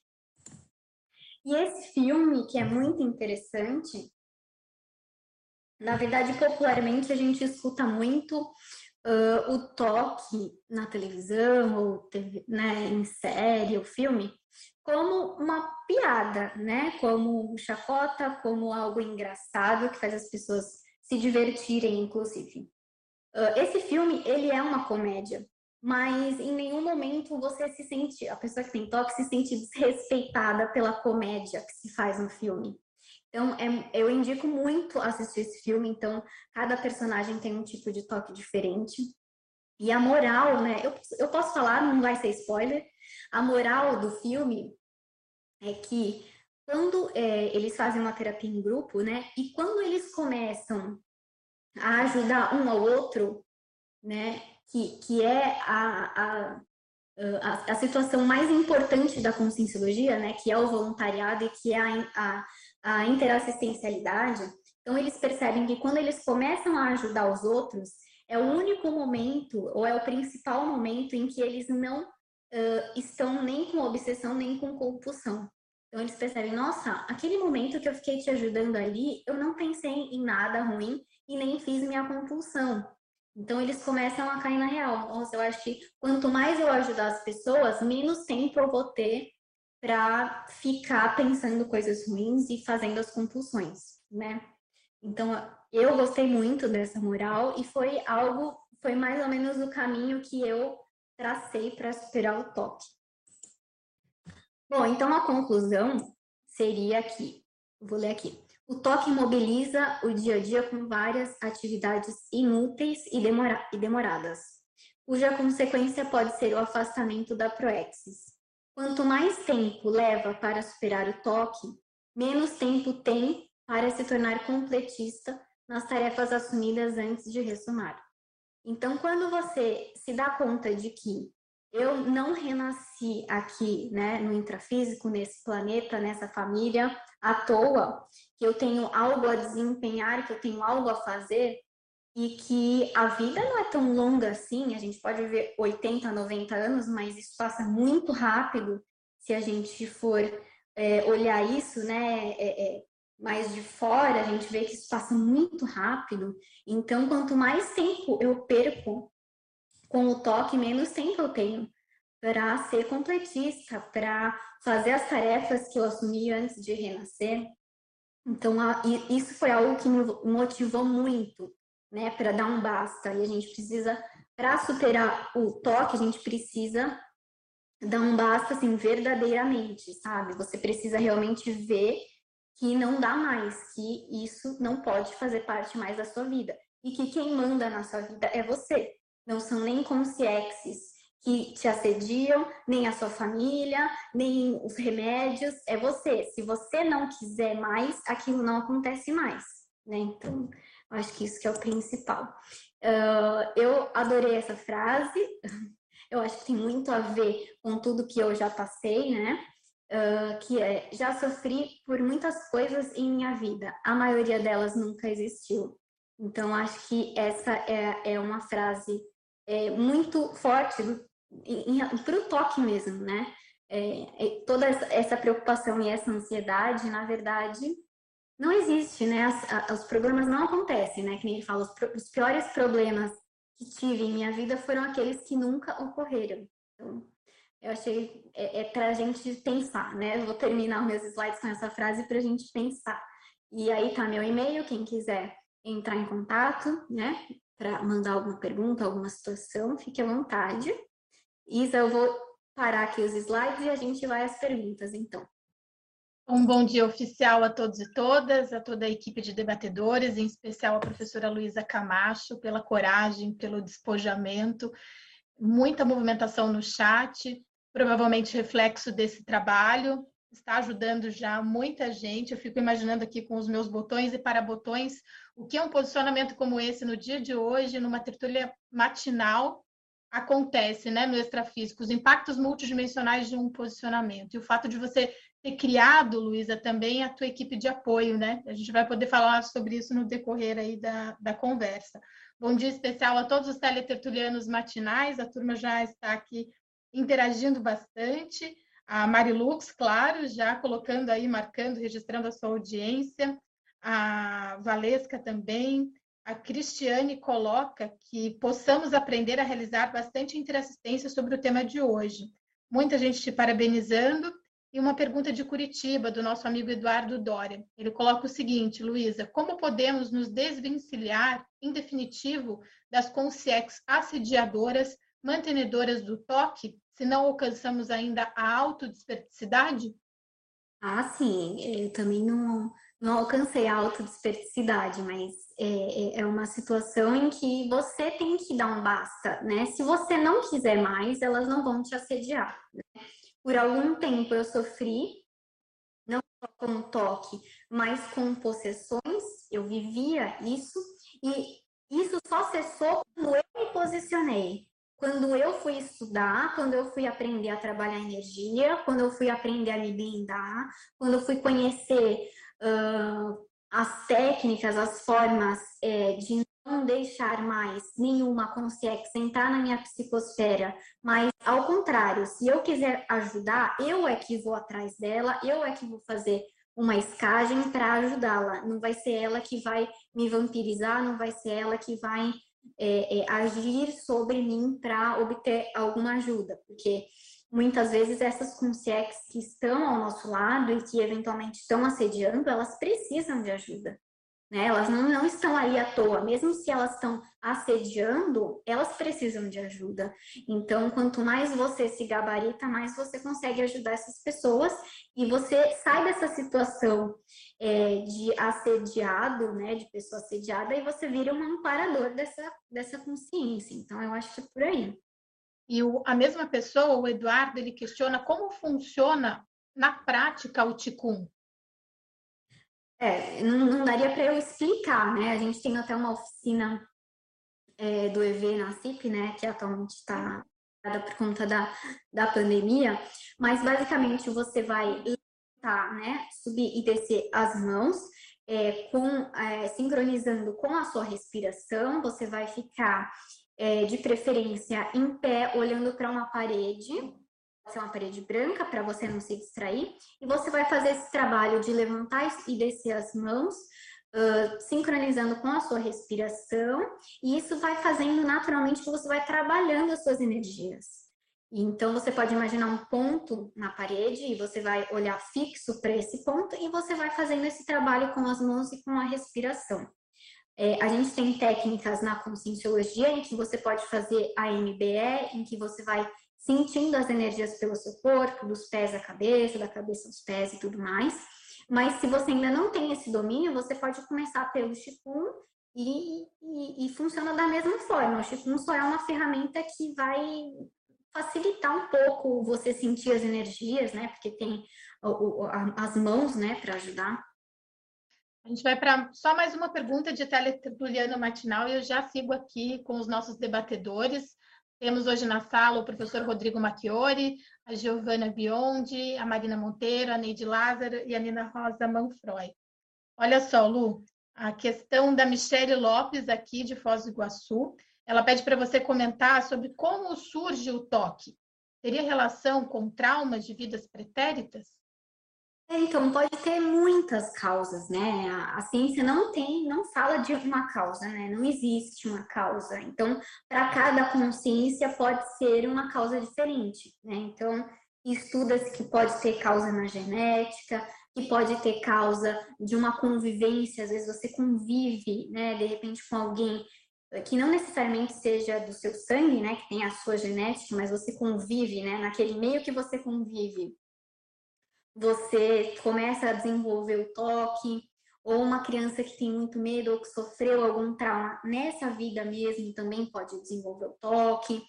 E esse filme, que é muito interessante, na verdade, popularmente a gente escuta muito uh, o toque na televisão, ou né, em série ou filme, como uma piada, né? Como chacota, como algo engraçado que faz as pessoas se divertirem, inclusive. Uh, esse filme, ele é uma comédia, mas em nenhum momento você se sente, a pessoa que tem toque se sente desrespeitada pela comédia que se faz no filme. Então, é, eu indico muito assistir esse filme. Então, cada personagem tem um tipo de toque diferente. E a moral, né? Eu, eu posso falar, não vai ser spoiler. A moral do filme é que quando é, eles fazem uma terapia em grupo, né? E quando eles começam a ajudar um ao outro, né? Que, que é a, a, a, a situação mais importante da conscienciologia, né? Que é o voluntariado e que é a, a, a interassistencialidade. Então, eles percebem que quando eles começam a ajudar os outros, é o único momento, ou é o principal momento em que eles não uh, estão nem com obsessão nem com compulsão. Então eles percebem, nossa, aquele momento que eu fiquei te ajudando ali, eu não pensei em nada ruim e nem fiz minha compulsão. Então eles começam a cair na real. Nossa, eu acho que quanto mais eu ajudar as pessoas, menos tempo eu vou ter para ficar pensando coisas ruins e fazendo as compulsões, né? Então eu gostei muito dessa moral e foi algo, foi mais ou menos o caminho que eu tracei para superar o toque. Bom, então a conclusão seria aqui, vou ler aqui. O toque mobiliza o dia a dia com várias atividades inúteis e, demora e demoradas, cuja consequência pode ser o afastamento da proexis. Quanto mais tempo leva para superar o toque, menos tempo tem para se tornar completista nas tarefas assumidas antes de ressumar. Então, quando você se dá conta de que eu não renasci aqui, né, no intrafísico, nesse planeta, nessa família, à toa, que eu tenho algo a desempenhar, que eu tenho algo a fazer, e que a vida não é tão longa assim, a gente pode viver 80, 90 anos, mas isso passa muito rápido se a gente for é, olhar isso, né, é, é, mais de fora, a gente vê que isso passa muito rápido. Então, quanto mais tempo eu perco com o toque, menos tempo eu tenho para ser completista, para fazer as tarefas que eu assumi antes de renascer. Então, isso foi algo que me motivou muito, né, para dar um basta. E a gente precisa, para superar o toque, a gente precisa dar um basta, assim, verdadeiramente, sabe? Você precisa realmente ver que não dá mais, que isso não pode fazer parte mais da sua vida. E que quem manda na sua vida é você. Não são nem consciexes que te assediam, nem a sua família, nem os remédios, é você. Se você não quiser mais, aquilo não acontece mais, né? Então, acho que isso que é o principal. Uh, eu adorei essa frase, eu acho que tem muito a ver com tudo que eu já passei, né? uh, que é: já sofri por muitas coisas em minha vida, a maioria delas nunca existiu. Então, acho que essa é, é uma frase é, muito forte para o toque mesmo, né? É, é, toda essa preocupação e essa ansiedade, na verdade, não existe, né? As, os problemas não acontecem, né? Que nem ele fala, os, os piores problemas que tive em minha vida foram aqueles que nunca ocorreram. Então, eu achei é, é para a gente pensar, né? Eu vou terminar meus slides com essa frase para a gente pensar. E aí tá meu e-mail, quem quiser entrar em contato, né? Para mandar alguma pergunta, alguma situação, fique à vontade. Isa, eu vou parar aqui os slides e a gente vai às perguntas, então. Um bom dia oficial a todos e todas, a toda a equipe de debatedores, em especial a professora Luísa Camacho, pela coragem, pelo despojamento, muita movimentação no chat provavelmente reflexo desse trabalho, está ajudando já muita gente. Eu fico imaginando aqui com os meus botões e para botões o que é um posicionamento como esse no dia de hoje, numa tertúlia matinal, acontece né, no extrafísico, os impactos multidimensionais de um posicionamento. E o fato de você ter criado, Luísa, também a tua equipe de apoio, né? A gente vai poder falar sobre isso no decorrer aí da, da conversa. Bom dia especial a todos os teletertulianos matinais, a turma já está aqui interagindo bastante. A Marilux, claro, já colocando aí, marcando, registrando a sua audiência. A Valesca também. A Cristiane coloca que possamos aprender a realizar bastante interassistência sobre o tema de hoje. Muita gente te parabenizando e uma pergunta de Curitiba, do nosso amigo Eduardo Dória. Ele coloca o seguinte, Luísa: como podemos nos desvencilhar, em definitivo, das consciências assediadoras, mantenedoras do toque, se não alcançamos ainda a autodesperticidade? Ah, sim, eu também não, não alcancei a autodesperticidade, mas é, é, é uma situação em que você tem que dar um basta, né? Se você não quiser mais, elas não vão te assediar. Né? Por algum tempo eu sofri, não só com toque, mas com possessões, eu vivia isso, e isso só cessou quando eu me posicionei. Quando eu fui estudar, quando eu fui aprender a trabalhar energia, quando eu fui aprender a me blindar, quando eu fui conhecer uh, as técnicas, as formas é, de não deixar mais nenhuma consciência entrar na minha psicosfera, mas ao contrário, se eu quiser ajudar, eu é que vou atrás dela, eu é que vou fazer uma escagem para ajudá-la. Não vai ser ela que vai me vampirizar, não vai ser ela que vai é, é, agir sobre mim para obter alguma ajuda, porque muitas vezes essas consciências que estão ao nosso lado e que eventualmente estão assediando, elas precisam de ajuda. Né? Elas não, não estão aí à toa, mesmo se elas estão assediando, elas precisam de ajuda. Então, quanto mais você se gabarita, mais você consegue ajudar essas pessoas e você sai dessa situação é, de assediado, né, de pessoa assediada, e você vira um amparador dessa, dessa consciência. Então, eu acho que é por aí. E o, a mesma pessoa, o Eduardo, ele questiona como funciona na prática o Ticum. É, não, não daria para eu explicar, né? A gente tem até uma oficina é, do EV na CIP, né? Que atualmente está por conta da, da pandemia, mas basicamente você vai levantar, né? Subir e descer as mãos, é, com, é, sincronizando com a sua respiração, você vai ficar é, de preferência em pé, olhando para uma parede, ser uma parede branca para você não se distrair. E você vai fazer esse trabalho de levantar e descer as mãos, uh, sincronizando com a sua respiração. E isso vai fazendo naturalmente que você vai trabalhando as suas energias. Então você pode imaginar um ponto na parede e você vai olhar fixo para esse ponto e você vai fazendo esse trabalho com as mãos e com a respiração. É, a gente tem técnicas na conscienciologia em que você pode fazer a MBE, em que você vai sentindo as energias pelo seu corpo, dos pés à cabeça, da cabeça aos pés e tudo mais. Mas se você ainda não tem esse domínio, você pode começar pelo Qigong e, e, e funciona da mesma forma. O Qigong só é uma ferramenta que vai facilitar um pouco você sentir as energias, né? Porque tem o, o, as mãos, né, para ajudar. A gente vai para só mais uma pergunta de teletertuliano matinal e eu já sigo aqui com os nossos debatedores. Temos hoje na sala o professor Rodrigo Macchiori, a Giovana Biondi, a Marina Monteiro, a Neide Lázaro e a Nina Rosa Manfroy. Olha só, Lu, a questão da Michele Lopes, aqui de Foz do Iguaçu, ela pede para você comentar sobre como surge o toque. Teria relação com traumas de vidas pretéritas? É, então, pode ter muitas causas, né? A, a, ciência não tem, não fala de uma causa, né? Não existe uma causa. Então, para cada consciência pode ser uma causa diferente, né? Então, estuda-se que pode ter causa na genética, que pode ter causa de uma convivência, às vezes você convive, né, de repente com alguém que não necessariamente seja do seu sangue, né, que tem a sua genética, mas você convive, né, naquele meio que você convive você começa a desenvolver o toque, ou uma criança que tem muito medo ou que sofreu algum trauma nessa vida mesmo também pode desenvolver o toque.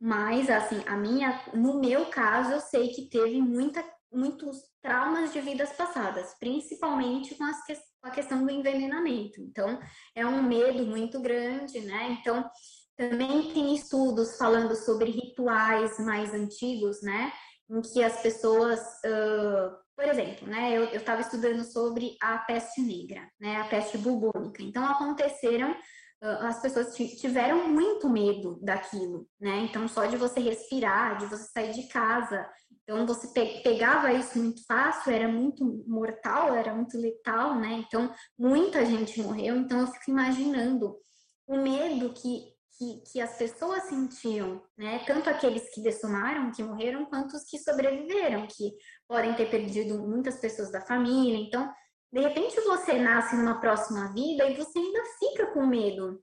Mas, assim, a minha, no meu caso, eu sei que teve muita, muitos traumas de vidas passadas, principalmente com, as, com a questão do envenenamento. Então, é um medo muito grande, né? Então, também tem estudos falando sobre rituais mais antigos, né? Em que as pessoas, uh, por exemplo, né? Eu estava estudando sobre a peste negra, né? A peste bubônica. Então, aconteceram as pessoas tiveram muito medo daquilo, né? Então, só de você respirar, de você sair de casa, então você pegava isso muito fácil, era muito mortal, era muito letal, né? Então, muita gente morreu. Então, eu fico imaginando o medo que, que, que as pessoas sentiam, né? Tanto aqueles que dessomaram, que morreram, quanto os que sobreviveram, que podem ter perdido muitas pessoas da família. Então, de repente você nasce numa próxima vida e você ainda fica com medo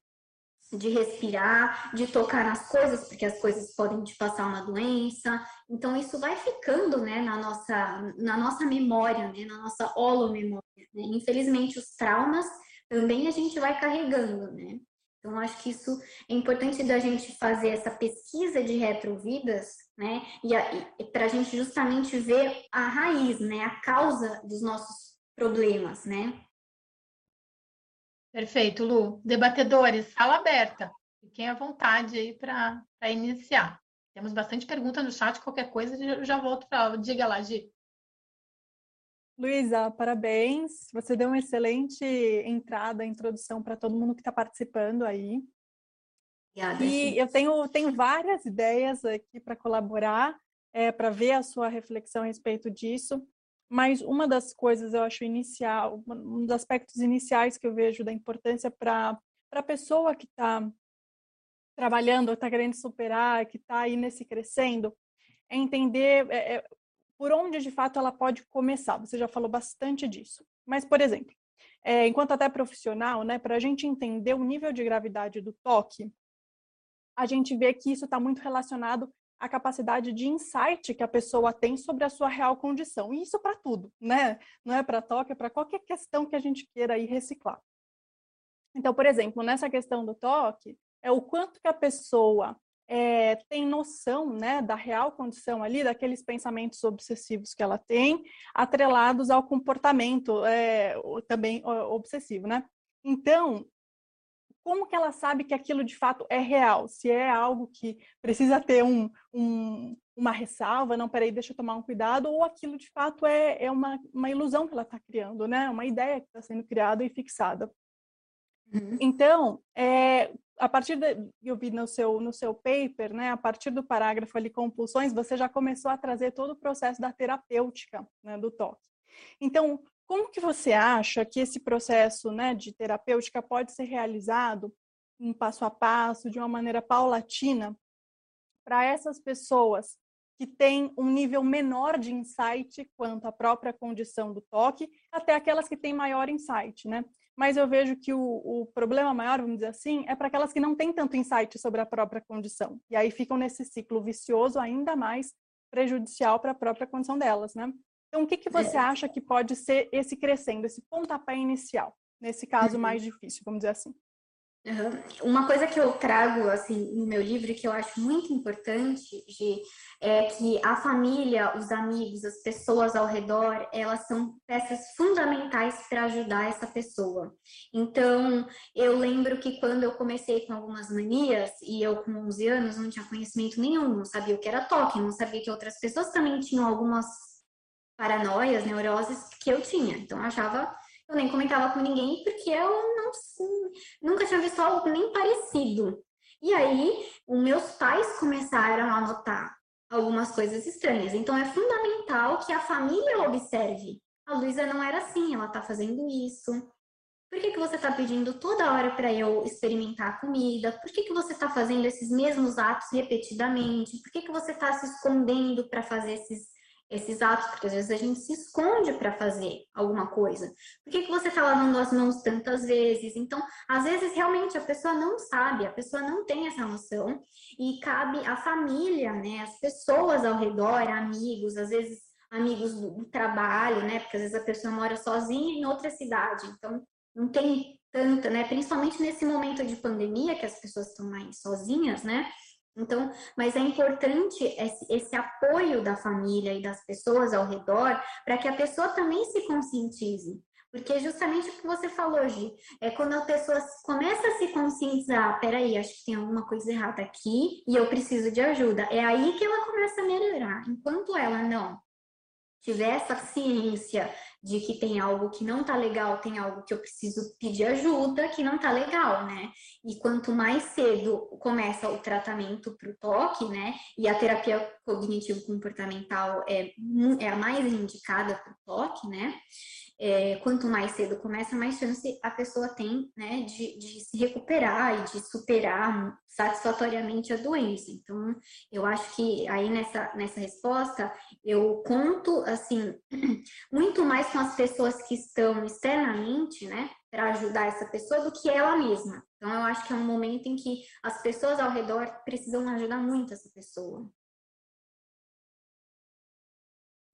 de respirar, de tocar nas coisas, porque as coisas podem te passar uma doença. Então isso vai ficando, né, na nossa na nossa memória, né, na nossa holomemória. Né? Infelizmente os traumas também a gente vai carregando, né? Então, acho que isso é importante da gente fazer essa pesquisa de retrovidas, né? E, para a gente justamente ver a raiz, né? A causa dos nossos problemas, né? Perfeito, Lu. Debatedores, sala aberta. Fiquem à vontade aí para iniciar. Temos bastante pergunta no chat, qualquer coisa eu já volto para. Diga lá, Gi. Luísa, parabéns. Você deu uma excelente entrada, introdução para todo mundo que está participando aí. Obrigada, e gente. eu tenho, tenho várias ideias aqui para colaborar, é, para ver a sua reflexão a respeito disso. Mas uma das coisas eu acho inicial, um dos aspectos iniciais que eu vejo da importância para a pessoa que está trabalhando, está querendo superar, que está aí nesse crescendo, é entender é, é, por onde de fato ela pode começar. Você já falou bastante disso. Mas, por exemplo, é, enquanto até profissional, né, para a gente entender o nível de gravidade do toque, a gente vê que isso está muito relacionado a capacidade de insight que a pessoa tem sobre a sua real condição. E isso para tudo, né? Não é para toque, é para qualquer questão que a gente queira aí reciclar. Então, por exemplo, nessa questão do toque, é o quanto que a pessoa é, tem noção né, da real condição ali, daqueles pensamentos obsessivos que ela tem, atrelados ao comportamento é, também obsessivo, né? Então, como que ela sabe que aquilo de fato é real? Se é algo que precisa ter um, um, uma ressalva, não, peraí, deixa eu tomar um cuidado, ou aquilo de fato é, é uma, uma ilusão que ela está criando, né? Uma ideia que está sendo criada e fixada. Uhum. Então, é, a partir de, eu vi no seu no seu paper, né, a partir do parágrafo ali compulsões, você já começou a trazer todo o processo da terapêutica, né, do toque. Então, como que você acha que esse processo né, de terapêutica pode ser realizado um passo a passo, de uma maneira paulatina, para essas pessoas que têm um nível menor de insight quanto à própria condição do toque, até aquelas que têm maior insight, né? Mas eu vejo que o, o problema maior, vamos dizer assim, é para aquelas que não têm tanto insight sobre a própria condição. E aí ficam nesse ciclo vicioso ainda mais prejudicial para a própria condição delas, né? Então, o que, que você é. acha que pode ser esse crescendo, esse pontapé inicial, nesse caso uhum. mais difícil, vamos dizer assim? Uma coisa que eu trago assim no meu livro que eu acho muito importante é que a família, os amigos, as pessoas ao redor, elas são peças fundamentais para ajudar essa pessoa. Então, eu lembro que quando eu comecei com algumas manias e eu com 11 anos não tinha conhecimento nenhum, não sabia o que era toque, não sabia que outras pessoas também tinham algumas paranoias, neuroses que eu tinha. Então eu achava, eu nem comentava com ninguém porque eu não, nunca tinha visto algo nem parecido. E aí, meus pais começaram a notar algumas coisas estranhas. Então é fundamental que a família observe. A Luísa não era assim, ela tá fazendo isso. Por que, que você está pedindo toda hora para eu experimentar a comida? Por que, que você está fazendo esses mesmos atos repetidamente? Por que, que você está se escondendo para fazer esses esses atos, porque às vezes a gente se esconde para fazer alguma coisa. Por que, que você está lavando as mãos tantas vezes? Então, às vezes, realmente, a pessoa não sabe, a pessoa não tem essa noção, e cabe à família, né, as pessoas ao redor, amigos, às vezes amigos do, do trabalho, né, porque às vezes a pessoa mora sozinha em outra cidade, então não tem tanta, né, principalmente nesse momento de pandemia, que as pessoas estão mais sozinhas, né, então, mas é importante esse, esse, apoio da família e das pessoas ao redor para que a pessoa também se conscientize. Porque justamente o que você falou, Gi, é quando a pessoa começa a se conscientizar, peraí, acho que tem alguma coisa errada aqui e eu preciso de ajuda. É aí que ela começa a melhorar. Enquanto ela não tiver essa ciência de que tem algo que não tá legal, tem algo que eu preciso pedir ajuda, que não tá legal, né? E quanto mais cedo começa o tratamento para o toque, né? E a terapia cognitivo-comportamental é, é a mais indicada para o toque, né? É, quanto mais cedo começa, mais chance a pessoa tem né, de, de, se recuperar e de superar satisfatoriamente a doença. Então, eu acho que aí nessa, nessa resposta, eu conto, assim, muito mais com as pessoas que estão externamente, né, para ajudar essa pessoa do que ela mesma. Então, eu acho que é um momento em que as pessoas ao redor precisam ajudar muito essa pessoa.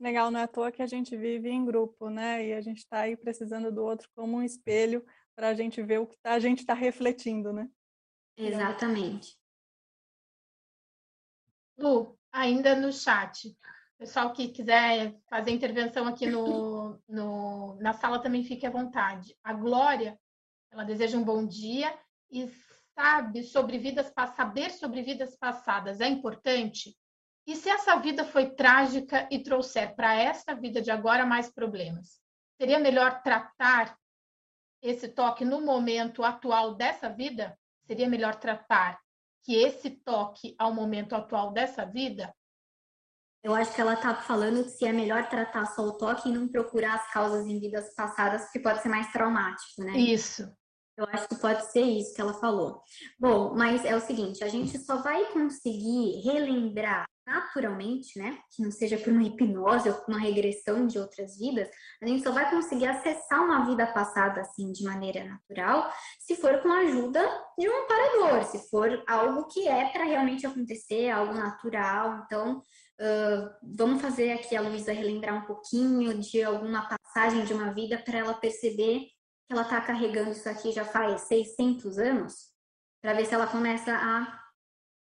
Legal, não é à toa que a gente vive em grupo, né? E a gente está aí precisando do outro como um espelho para a gente ver o que tá, a gente está refletindo, né? Exatamente. Lu, ainda no chat, pessoal que quiser fazer intervenção aqui no, no, na sala também fique à vontade. A Glória, ela deseja um bom dia e sabe sobre vidas, saber sobre vidas passadas é importante? E se essa vida foi trágica e trouxer para esta vida de agora mais problemas? Seria melhor tratar esse toque no momento atual dessa vida? Seria melhor tratar que esse toque ao momento atual dessa vida? Eu acho que ela está falando se é melhor tratar só o toque e não procurar as causas em vidas passadas, que pode ser mais traumático, né? Isso. Eu acho que pode ser isso que ela falou. Bom, mas é o seguinte, a gente só vai conseguir relembrar naturalmente, né, que não seja por uma hipnose ou por uma regressão de outras vidas, a gente só vai conseguir acessar uma vida passada assim de maneira natural, se for com a ajuda de um amparador, se for algo que é para realmente acontecer, algo natural. Então, uh, vamos fazer aqui a Luísa relembrar um pouquinho de alguma passagem de uma vida para ela perceber que ela está carregando isso aqui já faz 600 anos, para ver se ela começa a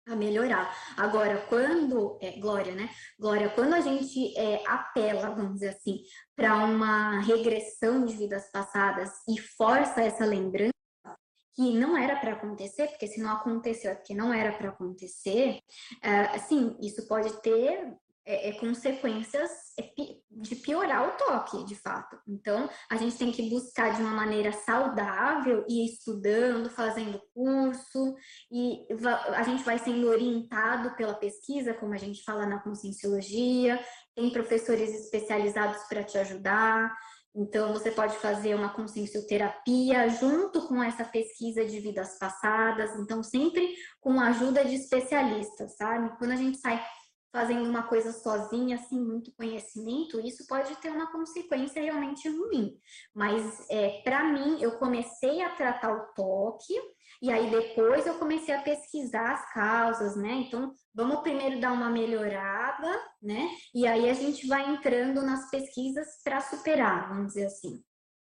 a melhorar. Agora, quando, é, Glória, né? Glória, quando a gente é, apela, vamos dizer assim, para uma regressão de vidas passadas e força essa lembrança, que não era para acontecer, porque se não aconteceu é porque não era para acontecer, é, sim, isso pode ter é, é, consequências é de piorar o toque, de fato. Então, a gente tem que buscar de uma maneira saudável e estudando, fazendo curso, e a gente vai sendo orientado pela pesquisa, como a gente fala na conscienciologia, tem professores especializados para te ajudar. Então, você pode fazer uma consciencioterapia junto com essa pesquisa de vidas passadas, então, sempre com a ajuda de especialistas, sabe? Quando a gente sai fazendo uma coisa sozinha, sem muito conhecimento, isso pode ter uma consequência realmente ruim. Mas, é, para mim, eu comecei a tratar o toque, e aí depois eu comecei a pesquisar as causas, né? Então, vamos primeiro dar uma melhorada, né? E aí a gente vai entrando nas pesquisas para superar, vamos dizer assim.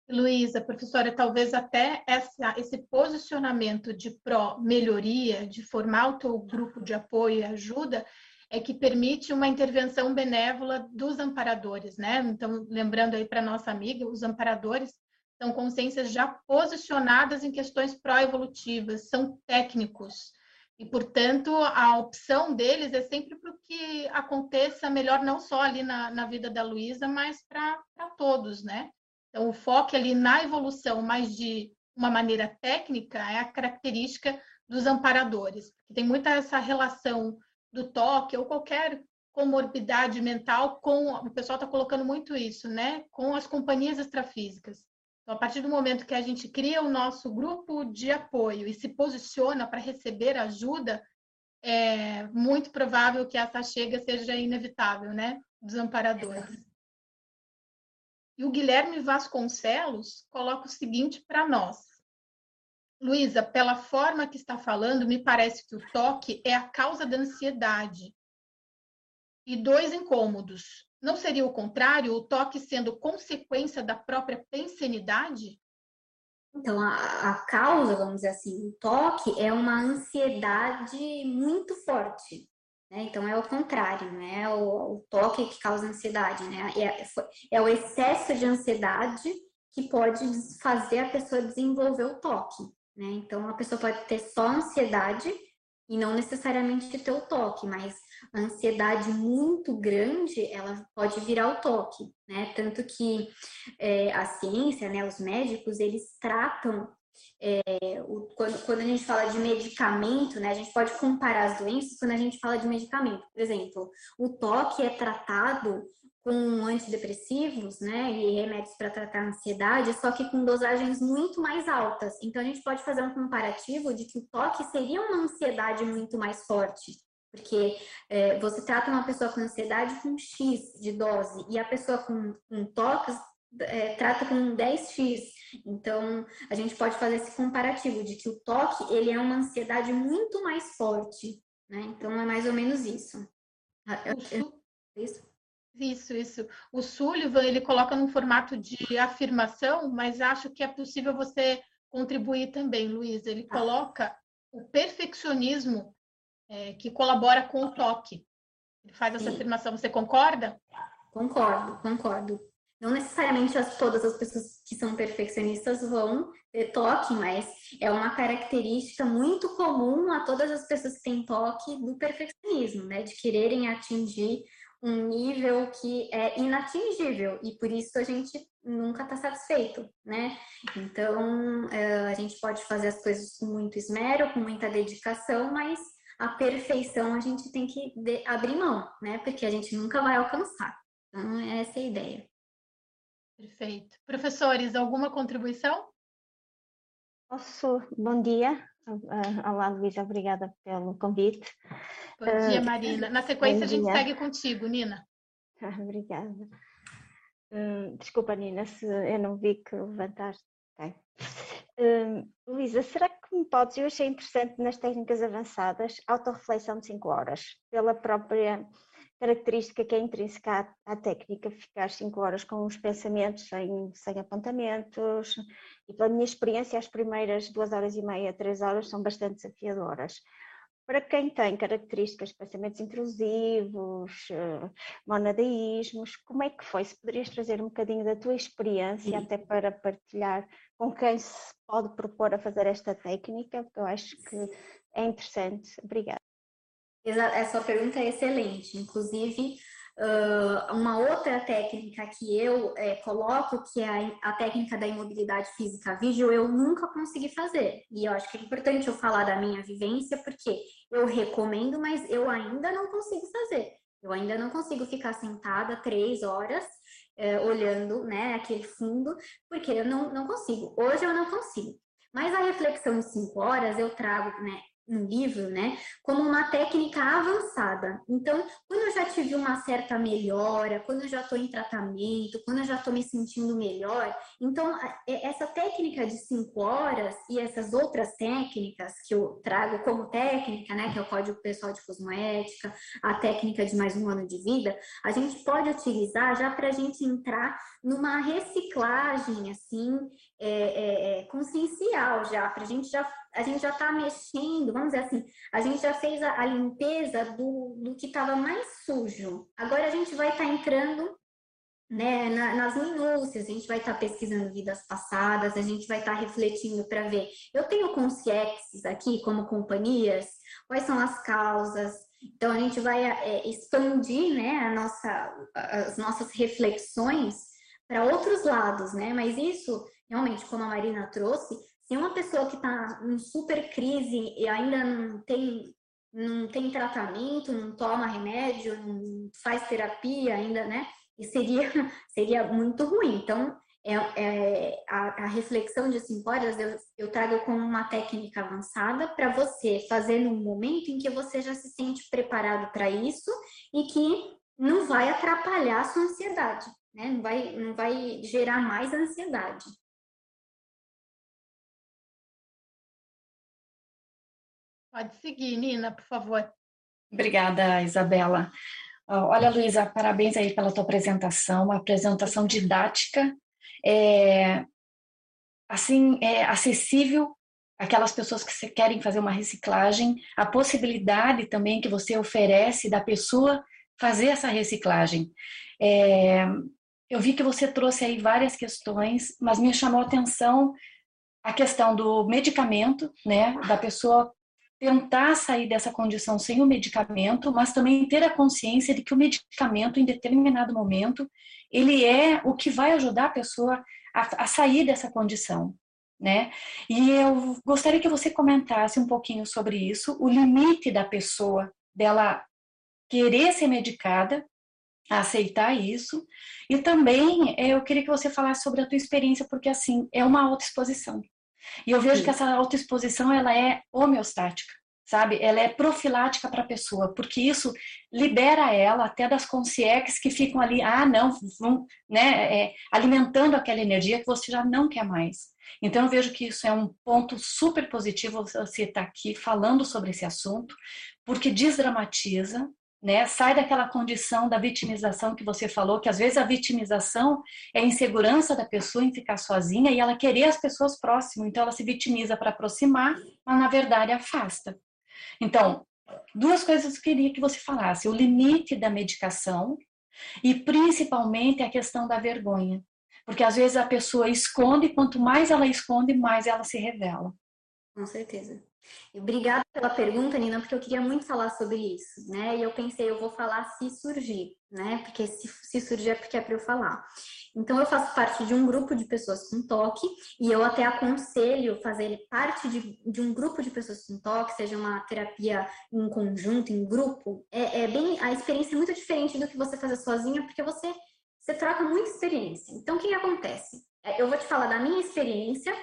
Luísa, professora, talvez até essa, esse posicionamento de pró-melhoria, de formar o teu grupo de apoio e ajuda, é que permite uma intervenção benévola dos amparadores, né? Então, lembrando aí para nossa amiga, os amparadores são consciências já posicionadas em questões pró-evolutivas, são técnicos. E, portanto, a opção deles é sempre para que aconteça melhor, não só ali na, na vida da Luísa, mas para todos, né? Então, o foco ali na evolução, mas de uma maneira técnica, é a característica dos amparadores. Tem muita essa relação do toque ou qualquer comorbidade mental com o pessoal está colocando muito isso, né? Com as companhias extrafísicas. Então, a partir do momento que a gente cria o nosso grupo de apoio e se posiciona para receber ajuda, é muito provável que essa chega seja inevitável, né? Dos amparadores. E o Guilherme Vasconcelos coloca o seguinte para nós: Luísa, pela forma que está falando, me parece que o toque é a causa da ansiedade e dois incômodos. Não seria o contrário, o toque sendo consequência da própria pensenidade? Então, a, a causa, vamos dizer assim, o toque é uma ansiedade muito forte. Né? Então, é o contrário, né? O, o toque que causa ansiedade, né? É, é o excesso de ansiedade que pode fazer a pessoa desenvolver o toque, né? Então, a pessoa pode ter só ansiedade e não necessariamente ter o toque, mas a ansiedade muito grande, ela pode virar o toque, né? Tanto que é, a ciência, né, os médicos, eles tratam é, o, quando, quando, a gente fala de medicamento, né, a gente pode comparar as doenças quando a gente fala de medicamento. Por exemplo, o toque é tratado com antidepressivos, né, e remédios para tratar a ansiedade, só que com dosagens muito mais altas. Então a gente pode fazer um comparativo de que o toque seria uma ansiedade muito mais forte, porque é, você trata uma pessoa com ansiedade com X de dose e a pessoa com, com toques é, trata com 10x. Então, a gente pode fazer esse comparativo de que o toque, ele é uma ansiedade muito mais forte, né? Então, é mais ou menos isso. Ah, isso? Isso, isso. O Sullivan, ele coloca num formato de afirmação, mas acho que é possível você contribuir também, Luiz. Ele ah. coloca o perfeccionismo é, que colabora com o toque. Ele faz essa Sim. afirmação. Você concorda? Concordo, concordo. Não necessariamente as, todas as pessoas que são perfeccionistas vão ter toque, mas é uma característica muito comum a todas as pessoas que têm toque do perfeccionismo, né? De quererem atingir um nível que é inatingível e por isso a gente nunca está satisfeito, né? Então eh, a gente pode fazer as coisas com muito esmero, com muita dedicação, mas a perfeição a gente tem que abrir mão, né? Porque a gente nunca vai alcançar. Então, essa é a ideia. Perfeito. Professores, alguma contribuição? Posso? Bom dia. Ah, olá, Luísa, obrigada pelo convite. Bom dia, ah, Marina. Na sequência, a gente segue contigo, Nina. obrigada. Hum, desculpa, Nina, se eu não vi que levantaste. Okay. Hum, Luísa, será que me podes, eu achei interessante nas técnicas avançadas, autorreflexão de 5 horas, pela própria característica que é intrínseca à, à, técnica, ficar 5 horas com os pensamentos sem, sem apontamentos. E pela minha experiência, as primeiras 2 horas e meia, 3 horas são bastante desafiadoras. Para quem tem características de pensamentos intrusivos, uh, monadaísmos, como é que foi? Se poderias trazer um bocadinho da tua experiência, Sim. até para partilhar com quem se pode propor a fazer esta técnica, porque eu acho que é interessante. Obrigada. Essa pergunta é excelente. Inclusive, uma outra técnica que eu é, coloco, que é a, técnica da imobilidade física vídeo, eu nunca consegui fazer. E eu acho que é importante eu falar da minha vivência, porque eu recomendo, mas eu ainda não consigo fazer. Eu ainda não consigo ficar sentada três horas é, olhando né, aquele fundo, porque eu não, não consigo. Hoje eu não consigo. Mas a reflexão de cinco horas eu trago né, no livro, né, como uma técnica avançada. Então, quando eu já tive uma certa melhora, quando eu já estou em tratamento, quando eu já estou me sentindo melhor, então essa técnica de cinco horas e essas outras técnicas que eu trago como técnica, né, que é o Código Pessoal de Cosmoética, a técnica de mais um ano de vida, a gente pode utilizar já para a gente entrar numa reciclagem assim é, é, é consciencial já, para a gente já a gente já está mexendo, vamos dizer assim, a gente já fez a, a limpeza do, do que estava mais sujo. Agora a gente vai estar tá entrando né, na, nas minúcias, a gente vai estar tá pesquisando vidas passadas, a gente vai estar tá refletindo para ver. Eu tenho consciexes aqui como companhias, quais são as causas. Então a gente vai é, expandir né, a nossa, as nossas reflexões para outros lados, né? Mas isso, realmente, como a Marina trouxe, se uma pessoa que está em super crise e ainda não tem, não tem tratamento, não toma remédio, não faz terapia ainda, né? E seria, seria muito ruim. Então, é, é a, a, reflexão de horas eu, eu trago como uma técnica avançada para você fazer num momento em que você já se sente preparado para isso e que não vai atrapalhar a sua ansiedade, né? Não vai, não vai gerar mais ansiedade. Pode seguir, Nina, por favor. Obrigada, Isabela. Olha, Luísa, parabéns aí pela tua apresentação, uma apresentação didática, é, assim, é acessível aquelas pessoas que querem fazer uma reciclagem, a possibilidade também que você oferece da pessoa fazer essa reciclagem. É, eu vi que você trouxe aí várias questões, mas me chamou a atenção a questão do medicamento, né, da pessoa tentar sair dessa condição sem o medicamento, mas também ter a consciência de que o medicamento, em determinado momento, ele é o que vai ajudar a pessoa a, a sair dessa condição, né? E eu gostaria que você comentasse um pouquinho sobre isso, o limite da pessoa dela querer ser medicada, aceitar isso, e também eh, eu queria que você falasse sobre a tua experiência, porque assim, é uma autoexposição. E eu vejo Sim. que essa autoexposição ela é homeostática, sabe? Ela é profilática para a pessoa, porque isso libera ela até das consciências que ficam ali, ah, não, vão, né, é, alimentando aquela energia que você já não quer mais. Então eu vejo que isso é um ponto super positivo você estar tá aqui falando sobre esse assunto, porque desdramatiza, né? Sai daquela condição da vitimização que você falou, que às vezes a vitimização é a insegurança da pessoa em ficar sozinha e ela querer as pessoas próximas, então ela se vitimiza para aproximar, mas na verdade afasta. Então, duas coisas que eu queria que você falasse: o limite da medicação e principalmente a questão da vergonha. Porque às vezes a pessoa esconde, quanto mais ela esconde, mais ela se revela. Com certeza. Obrigada pela pergunta, Nina, porque eu queria muito falar sobre isso, né? E eu pensei, eu vou falar se surgir, né? Porque se, se surgir é porque é para eu falar. Então, eu faço parte de um grupo de pessoas com toque e eu até aconselho fazer parte de, de um grupo de pessoas com toque, seja uma terapia em conjunto, em grupo. É, é bem, a experiência é muito diferente do que você fazer sozinha, porque você, você troca muita experiência. Então, o que, que acontece? É, eu vou te falar da minha experiência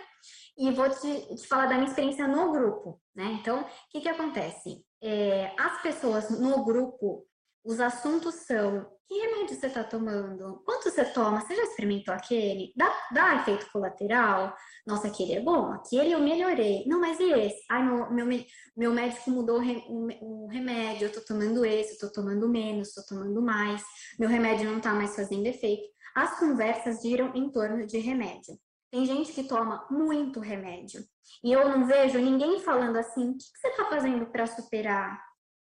e vou te, te falar da minha experiência no grupo, né? Então, o que, que acontece? É, as pessoas no grupo, os assuntos são: que remédio você está tomando? Quanto você toma? Você já experimentou aquele? Dá, dá efeito colateral? Nossa, aquele é bom, aquele eu melhorei. Não, mas e esse? Ai, meu, meu, meu médico mudou o remédio, eu tô tomando esse, eu tô tomando menos, tô tomando mais, meu remédio não tá mais fazendo efeito. As conversas giram em torno de remédio. Tem gente que toma muito remédio. E eu não vejo ninguém falando assim: o que você está fazendo para superar?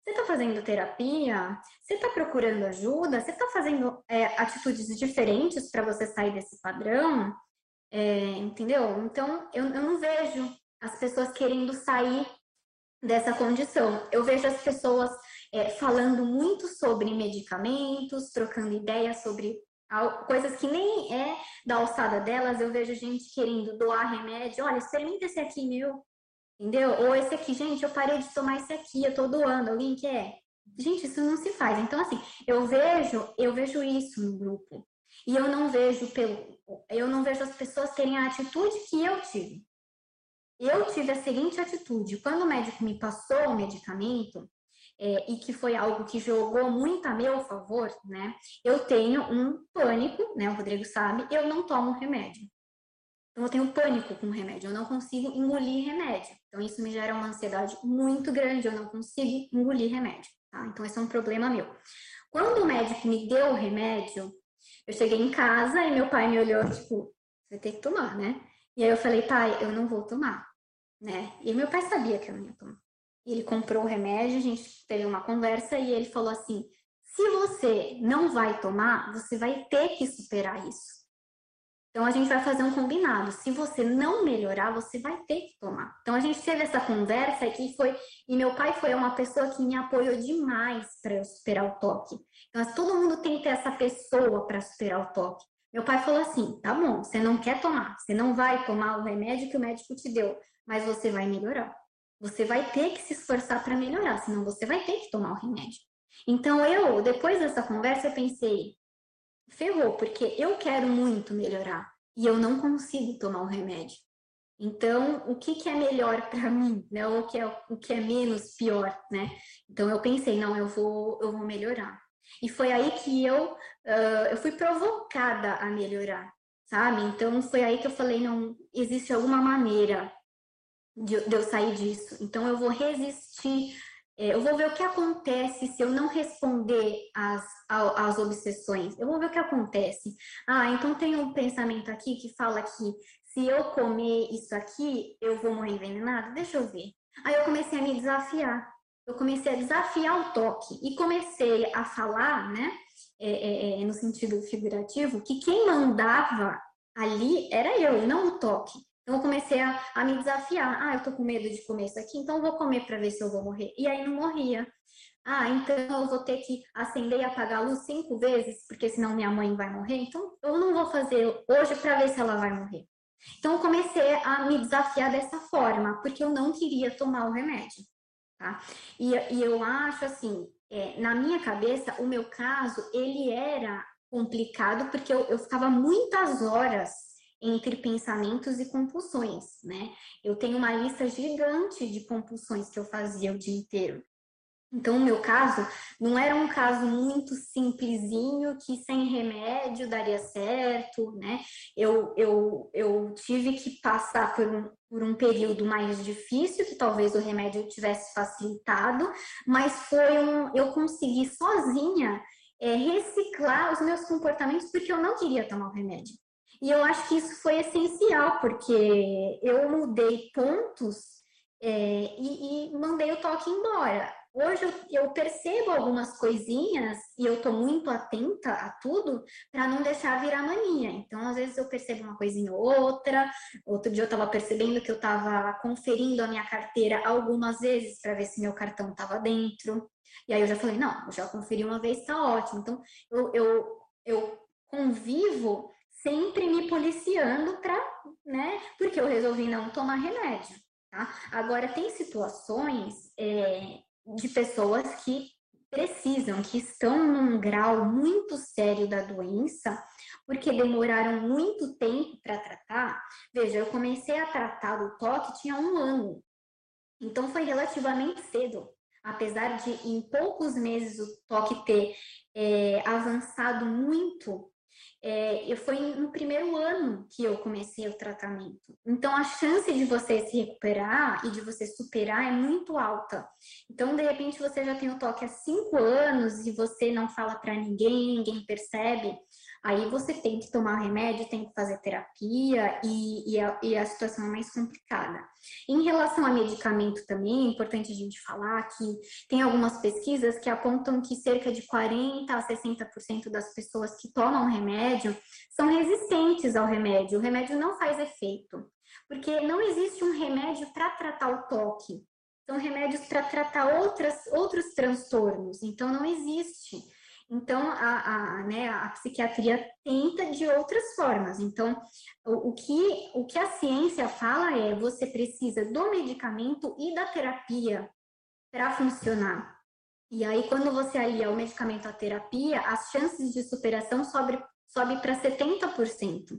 Você está fazendo terapia? Você está procurando ajuda? Você está fazendo é, atitudes diferentes para você sair desse padrão? É, entendeu? Então, eu, eu não vejo as pessoas querendo sair dessa condição. Eu vejo as pessoas é, falando muito sobre medicamentos, trocando ideias sobre coisas que nem é da alçada delas, eu vejo gente querendo doar remédio, olha, experimenta esse aqui meu, entendeu? Ou esse aqui, gente, eu parei de tomar esse aqui, eu tô doando, alguém quer? Gente, isso não se faz. Então, assim, eu vejo, eu vejo isso no grupo. E eu não vejo pelo, eu não vejo as pessoas terem a atitude que eu tive. Eu tive a seguinte atitude: quando o médico me passou o medicamento, é, e que foi algo que jogou muito a meu favor, né? Eu tenho um pânico, né? O Rodrigo sabe, eu não tomo remédio. Então, eu tenho pânico com remédio, eu não consigo engolir remédio. Então, isso me gera uma ansiedade muito grande, eu não consigo engolir remédio, tá? Então, esse é um problema meu. Quando o médico me deu o remédio, eu cheguei em casa e meu pai me olhou, tipo, você tem que tomar, né? E aí eu falei, pai, eu não vou tomar, né? E meu pai sabia que eu não ia tomar ele comprou o remédio, a gente teve uma conversa e ele falou assim: se você não vai tomar, você vai ter que superar isso. Então a gente vai fazer um combinado. Se você não melhorar, você vai ter que tomar. Então a gente teve essa conversa que foi e meu pai foi uma pessoa que me apoiou demais para eu superar o toque. Então todo mundo tem que ter essa pessoa para superar o toque. Meu pai falou assim: "Tá bom, você não quer tomar, você não vai tomar o remédio que o médico te deu, mas você vai melhorar." Você vai ter que se esforçar para melhorar, senão você vai ter que tomar o remédio. Então eu, depois dessa conversa, eu pensei, ferrou, porque eu quero muito melhorar e eu não consigo tomar o remédio. Então, o que, que é melhor para mim, né? O que é o que é menos pior, né? Então eu pensei, não, eu vou eu vou melhorar. E foi aí que eu uh, eu fui provocada a melhorar, sabe? Então foi aí que eu falei, não existe alguma maneira de, de eu sair disso. Então, eu vou resistir, é, eu vou ver o que acontece se eu não responder às, às obsessões. Eu vou ver o que acontece. Ah, então tem um pensamento aqui que fala que se eu comer isso aqui, eu vou morrer envenenada? Deixa eu ver. Aí eu comecei a me desafiar. Eu comecei a desafiar o toque e comecei a falar, né? é, é, é, no sentido figurativo, que quem mandava ali era eu, não o toque. Então eu comecei a, a me desafiar. Ah, eu tô com medo de comer isso aqui, então eu vou comer para ver se eu vou morrer. E aí não morria. Ah, então eu vou ter que acender e apagar a luz cinco vezes, porque senão minha mãe vai morrer. Então eu não vou fazer hoje para ver se ela vai morrer. Então eu comecei a me desafiar dessa forma, porque eu não queria tomar o remédio. Tá? E, e eu acho assim, é, na minha cabeça, o meu caso, ele era complicado porque eu, eu ficava muitas horas entre pensamentos e compulsões, né? Eu tenho uma lista gigante de compulsões que eu fazia o dia inteiro. Então, o meu caso não era um caso muito simplesinho que sem remédio daria certo, né? Eu, eu, eu tive que passar por um, por um período mais difícil, que talvez o remédio tivesse facilitado, mas foi um, eu consegui sozinha é, reciclar os meus comportamentos porque eu não queria tomar o remédio. E eu acho que isso foi essencial, porque eu mudei pontos é, e, e mandei o toque embora Hoje eu, eu percebo algumas coisinhas e eu estou muito atenta a tudo para não deixar virar mania. Então, às vezes eu percebo uma coisinha ou outra. Outro dia eu estava percebendo que eu estava conferindo a minha carteira algumas vezes para ver se meu cartão estava dentro. E aí eu já falei, não, eu já conferi uma vez, está ótimo. Então, eu, eu, eu convivo sempre me policiando para, né? Porque eu resolvi não tomar remédio. Tá? Agora, tem situações é, de pessoas que precisam, que estão num grau muito sério da doença, porque demoraram muito tempo para tratar. Veja, eu comecei a tratar do toque tinha um ano, então foi relativamente cedo. Apesar de em poucos meses o toque ter é, avançado muito, é, foi no primeiro ano que eu comecei o tratamento. Então, a chance de você se recuperar e de você superar é muito alta. Então, de repente, você já tem o toque há cinco anos e você não fala para ninguém, ninguém percebe. Aí você tem que tomar remédio, tem que fazer terapia e, e, a, e a situação é mais complicada. Em relação a medicamento também, é importante a gente falar que tem algumas pesquisas que apontam que cerca de 40% a 60% das pessoas que tomam remédio são resistentes ao remédio. O remédio não faz efeito, porque não existe um remédio para tratar o toque. São remédios para tratar outras, outros transtornos, então não existe. Então, a, a, né, a psiquiatria tenta de outras formas. Então, o, o, que, o que a ciência fala é você precisa do medicamento e da terapia para funcionar. E aí, quando você alia o medicamento à terapia, as chances de superação sobe, sobe para 70%.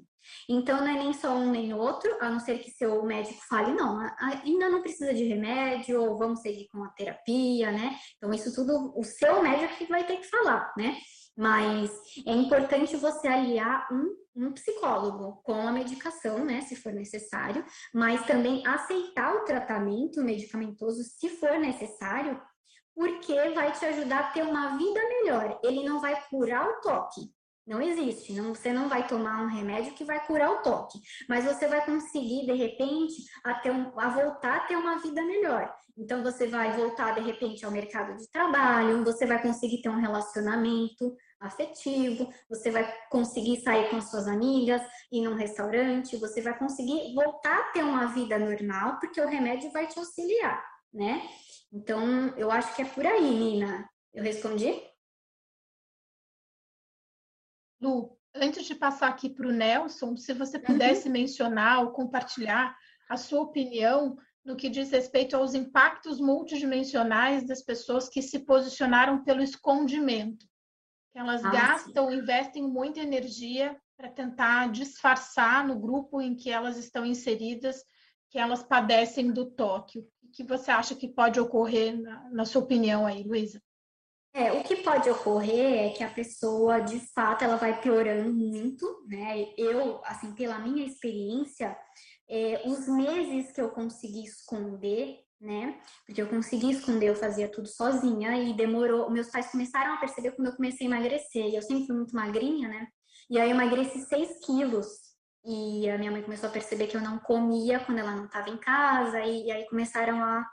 Então, não é nem só um nem outro, a não ser que seu médico fale, não, ainda não precisa de remédio, ou vamos seguir com a terapia, né? Então, isso tudo o seu médico que vai ter que falar, né? Mas é importante você aliar um, um psicólogo com a medicação, né, se for necessário, mas também aceitar o tratamento medicamentoso se for necessário, porque vai te ajudar a ter uma vida melhor. Ele não vai curar o toque, não existe. Não, você não vai tomar um remédio que vai curar o toque, mas você vai conseguir, de repente, a, ter um, a voltar a ter uma vida melhor. Então, você vai voltar, de repente, ao mercado de trabalho, você vai conseguir ter um relacionamento afetivo, você vai conseguir sair com suas amigas, ir num restaurante, você vai conseguir voltar a ter uma vida normal, porque o remédio vai te auxiliar, né? Então, eu acho que é por aí, Nina. Eu respondi? Lu, antes de passar aqui para o Nelson, se você uhum. pudesse uhum. mencionar ou compartilhar a sua opinião no que diz respeito aos impactos multidimensionais das pessoas que se posicionaram pelo escondimento. Elas ah, gastam, sim. investem muita energia para tentar disfarçar no grupo em que elas estão inseridas que elas padecem do toque. O que você acha que pode ocorrer, na, na sua opinião aí, Luísa? É, o que pode ocorrer é que a pessoa, de fato, ela vai piorando muito, né? Eu, assim, pela minha experiência, é, os meses que eu consegui esconder, né? Porque eu consegui esconder, eu fazia tudo sozinha e demorou. Meus pais começaram a perceber quando eu comecei a emagrecer. E eu sempre fui muito magrinha, né? E aí eu emagreci 6 quilos. E a minha mãe começou a perceber que eu não comia quando ela não estava em casa. E, e aí começaram a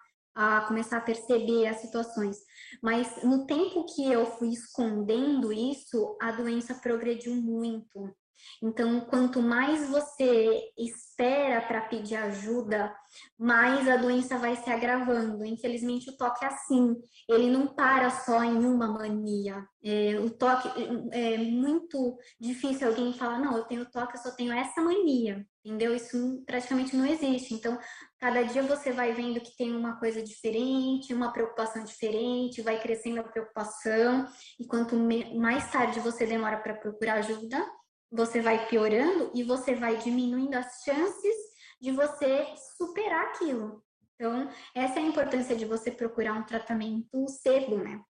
a, começar a perceber as situações. Mas no tempo que eu fui escondendo isso, a doença progrediu muito. Então, quanto mais você espera para pedir ajuda, mais a doença vai se agravando. Infelizmente, o toque é assim, ele não para só em uma mania. É, o toque é muito difícil alguém falar, não, eu tenho toque, eu só tenho essa mania, entendeu? Isso praticamente não existe. Então, cada dia você vai vendo que tem uma coisa diferente, uma preocupação diferente, vai crescendo a preocupação, e quanto mais tarde você demora para procurar ajuda, você vai piorando e você vai diminuindo as chances de você superar aquilo. Então, essa é a importância de você procurar um tratamento cedo, né?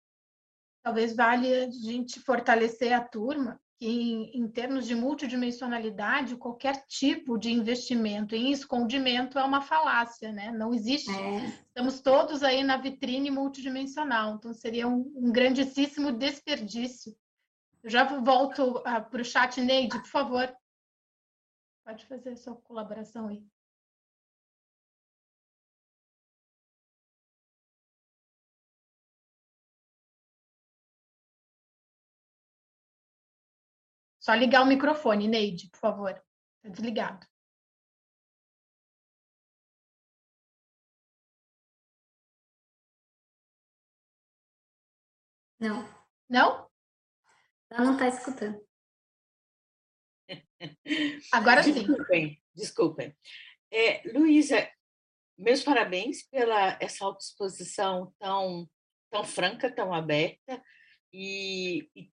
Talvez valha a gente fortalecer a turma que, em, em termos de multidimensionalidade, qualquer tipo de investimento em escondimento é uma falácia, né? Não existe. É. Estamos todos aí na vitrine multidimensional, então seria um, um grandíssimo desperdício eu já volto uh, ah, para o chat, Neide, por favor. Pode fazer a sua colaboração aí. Só ligar o microfone, Neide, por favor. Está desligado. Não. Não? Ela não está escutando. Agora sim. Desculpem, desculpem. É, Luísa, meus parabéns pela essa autoexposição tão, tão franca, tão aberta. E, e,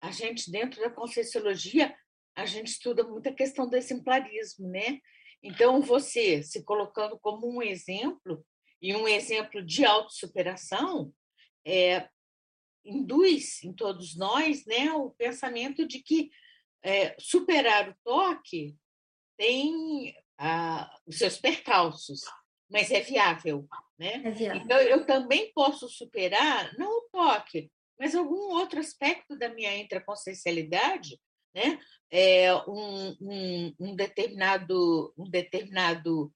a gente, dentro da Conscienciologia, a gente estuda muito a questão do exemplarismo, né? Então, você se colocando como um exemplo, e um exemplo de autossuperação, é, induz em todos nós né, o pensamento de que é, superar o toque tem ah, os seus percalços, mas é viável. Né? É viável. Então, eu também posso superar, não o toque, mas algum outro aspecto da minha intraconsciencialidade, né? É um, um, um determinado, um determinado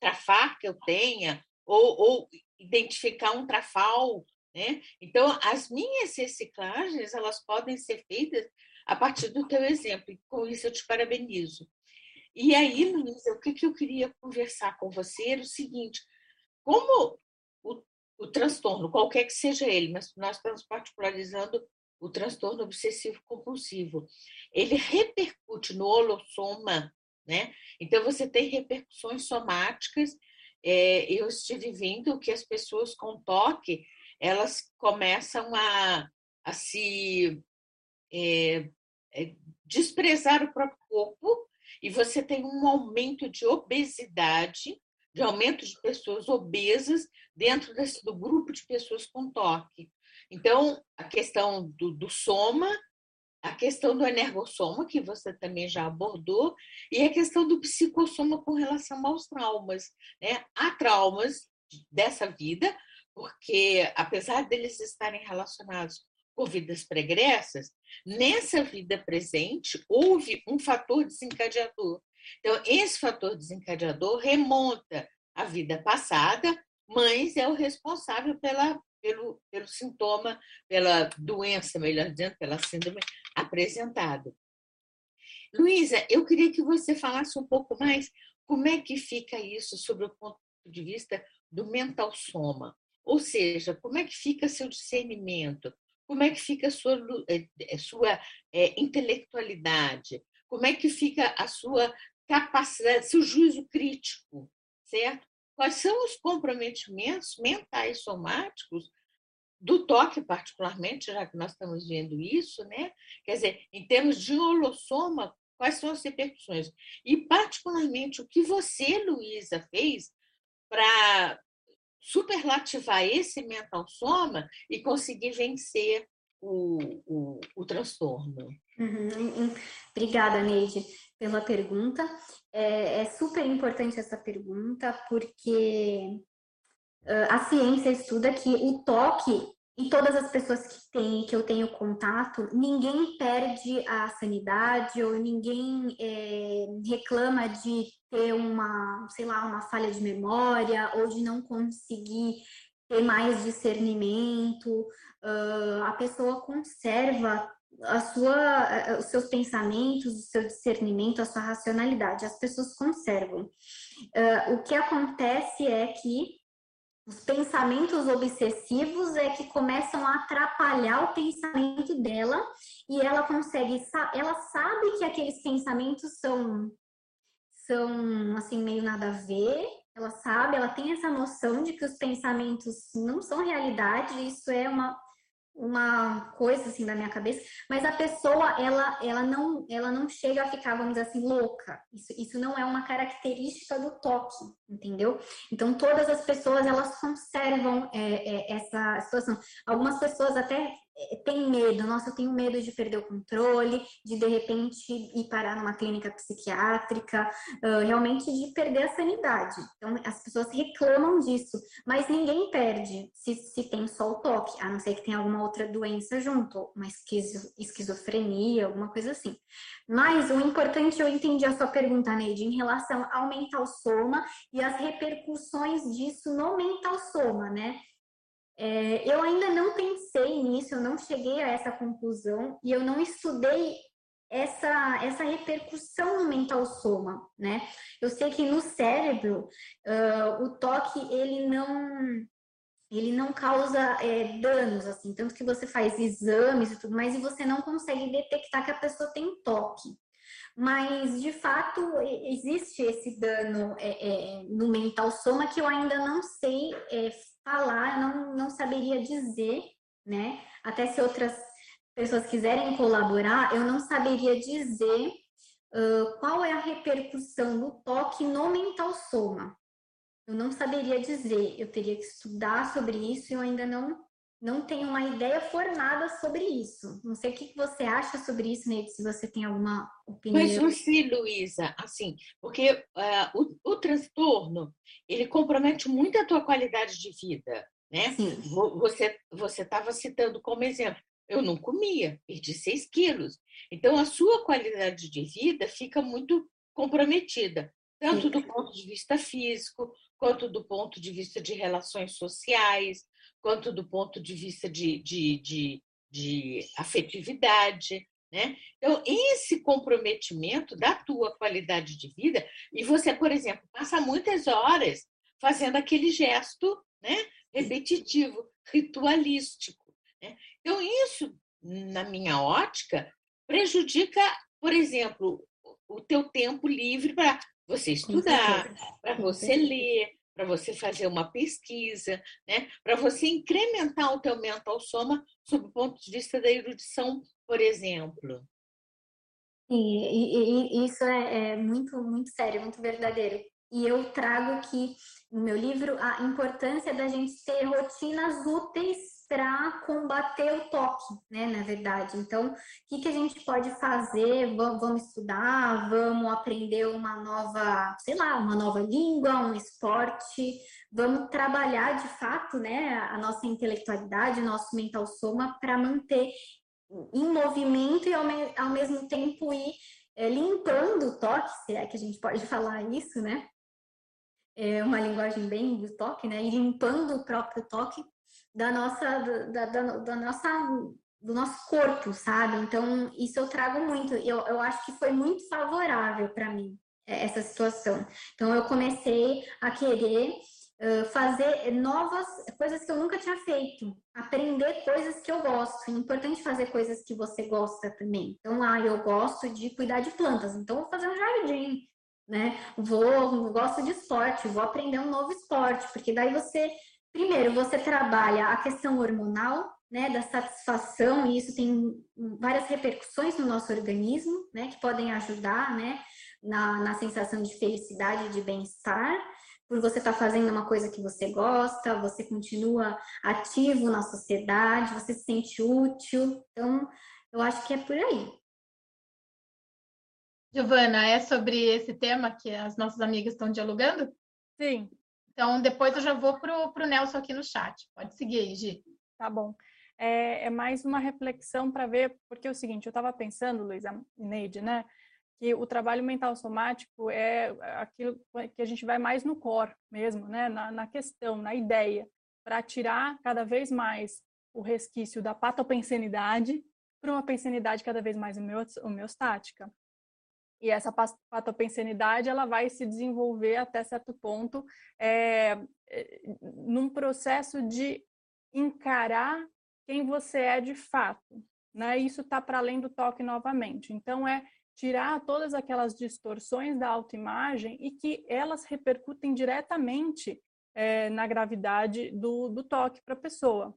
trafar que eu tenha, ou, ou identificar um trafal né? Então, as minhas reciclagens elas podem ser feitas a partir do teu exemplo, com isso eu te parabenizo. E aí, Luísa, o que, que eu queria conversar com você era o seguinte: como o, o transtorno, qualquer que seja ele, mas nós estamos particularizando o transtorno obsessivo compulsivo, ele repercute no holossoma, né? Então você tem repercussões somáticas. É, eu estive vendo que as pessoas com toque elas começam a, a se é, é, desprezar o próprio corpo e você tem um aumento de obesidade, de aumento de pessoas obesas dentro desse, do grupo de pessoas com toque. Então, a questão do, do soma, a questão do energossoma, que você também já abordou, e a questão do psicossoma com relação aos traumas. Né? Há traumas dessa vida, porque apesar deles estarem relacionados com vidas pregressas, nessa vida presente houve um fator desencadeador. Então, esse fator desencadeador remonta à vida passada, mas é o responsável pela, pelo, pelo sintoma, pela doença, melhor dizendo, pela síndrome apresentada. Luísa, eu queria que você falasse um pouco mais como é que fica isso sobre o ponto de vista do mental soma. Ou seja, como é que fica seu discernimento? Como é que fica a sua, eh, eh, sua é, intelectualidade? Como é que fica a sua capacidade, seu juízo crítico, certo? Quais são os comprometimentos mentais somáticos do toque, particularmente, já que nós estamos vendo isso, né? Quer dizer, em termos de holossoma, quais são as repercussões? E, particularmente, o que você, Luísa, fez para superlativar esse mental soma e conseguir vencer o, o, o transtorno. Uhum. Obrigada, Neide, pela pergunta. É, é, super importante essa pergunta, porque a ciência estuda que o toque, e todas as pessoas que, tem, que eu tenho contato, ninguém perde a sanidade ou ninguém é, reclama de ter uma, sei lá, uma falha de memória ou de não conseguir ter mais discernimento, uh, a pessoa conserva a sua, os seus pensamentos, o seu discernimento, a sua racionalidade. As pessoas conservam. Uh, o que acontece é que os pensamentos obsessivos é que começam a atrapalhar o pensamento dela e ela consegue, ela sabe que aqueles pensamentos são são assim meio nada a ver. Ela sabe, ela tem essa noção de que os pensamentos não são realidade, isso é uma uma coisa assim da minha cabeça, mas a pessoa ela ela não ela não chega a ficar vamos dizer assim louca. Isso, isso não é uma característica do toque, entendeu? Então todas as pessoas elas conservam é, é, essa situação. Algumas pessoas até tem medo, nossa, eu tenho medo de perder o controle, de de repente ir parar numa clínica psiquiátrica, realmente de perder a sanidade. Então, as pessoas reclamam disso, mas ninguém perde se, se tem só o toque, a não ser que tenha alguma outra doença junto, uma esquizo, esquizofrenia, alguma coisa assim. Mas o importante, eu entendi a sua pergunta, Neide, em relação ao mental soma e as repercussões disso no mental soma, né? É, eu ainda não pensei nisso, eu não cheguei a essa conclusão e eu não estudei essa, essa repercussão no mental soma, né? Eu sei que no cérebro uh, o toque ele não ele não causa é, danos assim, tanto que você faz exames e tudo mais e você não consegue detectar que a pessoa tem toque. Mas de fato existe esse dano é, é, no mental soma que eu ainda não sei é, falar, eu não, não saberia dizer, né? Até se outras pessoas quiserem colaborar, eu não saberia dizer uh, qual é a repercussão do toque no mental soma. Eu não saberia dizer, eu teria que estudar sobre isso e eu ainda não não tenho uma ideia formada sobre isso. Não sei o que você acha sobre isso, Neide, se você tem alguma opinião. Mas não sei, Luísa, assim, porque uh, o, o transtorno, ele compromete muito a tua qualidade de vida, né? Sim. Você você estava citando como exemplo, eu não comia, perdi 6 quilos. Então, a sua qualidade de vida fica muito comprometida, tanto Sim. do ponto de vista físico, quanto do ponto de vista de relações sociais, quanto do ponto de vista de, de, de, de afetividade. Né? Então, esse comprometimento da tua qualidade de vida, e você, por exemplo, passa muitas horas fazendo aquele gesto né, repetitivo, ritualístico. Né? Então, isso, na minha ótica, prejudica, por exemplo, o teu tempo livre para você estudar, para você ler, para você fazer uma pesquisa, né? para você incrementar o teu mental soma sob o ponto de vista da erudição, por exemplo. E, e, e isso é, é, muito, muito sério, muito verdadeiro. E eu trago aqui no meu livro a importância da gente ter rotinas úteis para combater o toque, né, na verdade. Então, o que, que a gente pode fazer? Vamos, estudar, vamos aprender uma nova, sei lá, uma nova língua, um esporte, vamos trabalhar de fato, né, a nossa intelectualidade, o nosso mental soma para manter em movimento e ao, me ao mesmo tempo ir é, limpando o toque, se é que a gente pode falar isso, né? É uma linguagem bem do toque, né? E limpando o próprio toque da nossa, da, da, da nossa, do nosso corpo, sabe? Então, isso eu trago muito. Eu, eu acho que foi muito favorável para mim, é, essa situação. Então, eu comecei a querer uh, fazer novas coisas que eu nunca tinha feito, aprender coisas que eu gosto. É importante fazer coisas que você gosta também. Então, ah, eu gosto de cuidar de plantas, então vou fazer um jardim. Né? Vou, gosto de esporte, vou aprender um novo esporte, porque daí você Primeiro, você trabalha a questão hormonal, né, da satisfação, e isso tem várias repercussões no nosso organismo, né, que podem ajudar, né, na, na sensação de felicidade, de bem-estar, por você estar tá fazendo uma coisa que você gosta, você continua ativo na sociedade, você se sente útil. Então, eu acho que é por aí. Giovana, é sobre esse tema que as nossas amigas estão dialogando? Sim. Então, depois eu já vou para o Nelson aqui no chat. Pode seguir aí, Gi. Tá bom. É, é mais uma reflexão para ver, porque é o seguinte, eu estava pensando, Luísa e Neide, né? que o trabalho mental somático é aquilo que a gente vai mais no core mesmo, né? na, na questão, na ideia, para tirar cada vez mais o resquício da patopensenidade para uma pensenidade cada vez mais homeostática. E essa patopensenidade ela vai se desenvolver até certo ponto é, num processo de encarar quem você é de fato. Né? Isso está para além do toque novamente. Então, é tirar todas aquelas distorções da autoimagem e que elas repercutem diretamente é, na gravidade do, do toque para a pessoa,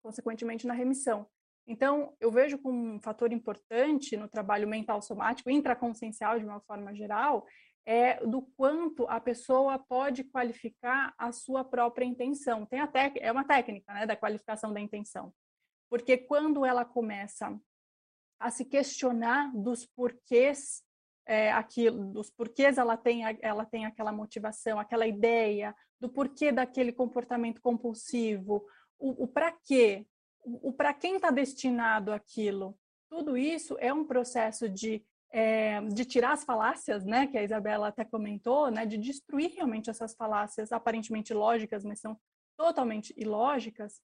consequentemente na remissão. Então, eu vejo como um fator importante no trabalho mental somático, intraconsciencial de uma forma geral, é do quanto a pessoa pode qualificar a sua própria intenção. Tem até é uma técnica, né, da qualificação da intenção. Porque quando ela começa a se questionar dos porquês é, aquilo, dos porquês ela tem, ela tem aquela motivação, aquela ideia, do porquê daquele comportamento compulsivo, o, o para quê, o, para quem está destinado aquilo. Tudo isso é um processo de, é, de tirar as falácias, né, que a Isabela até comentou, né, de destruir realmente essas falácias aparentemente lógicas, mas são totalmente ilógicas,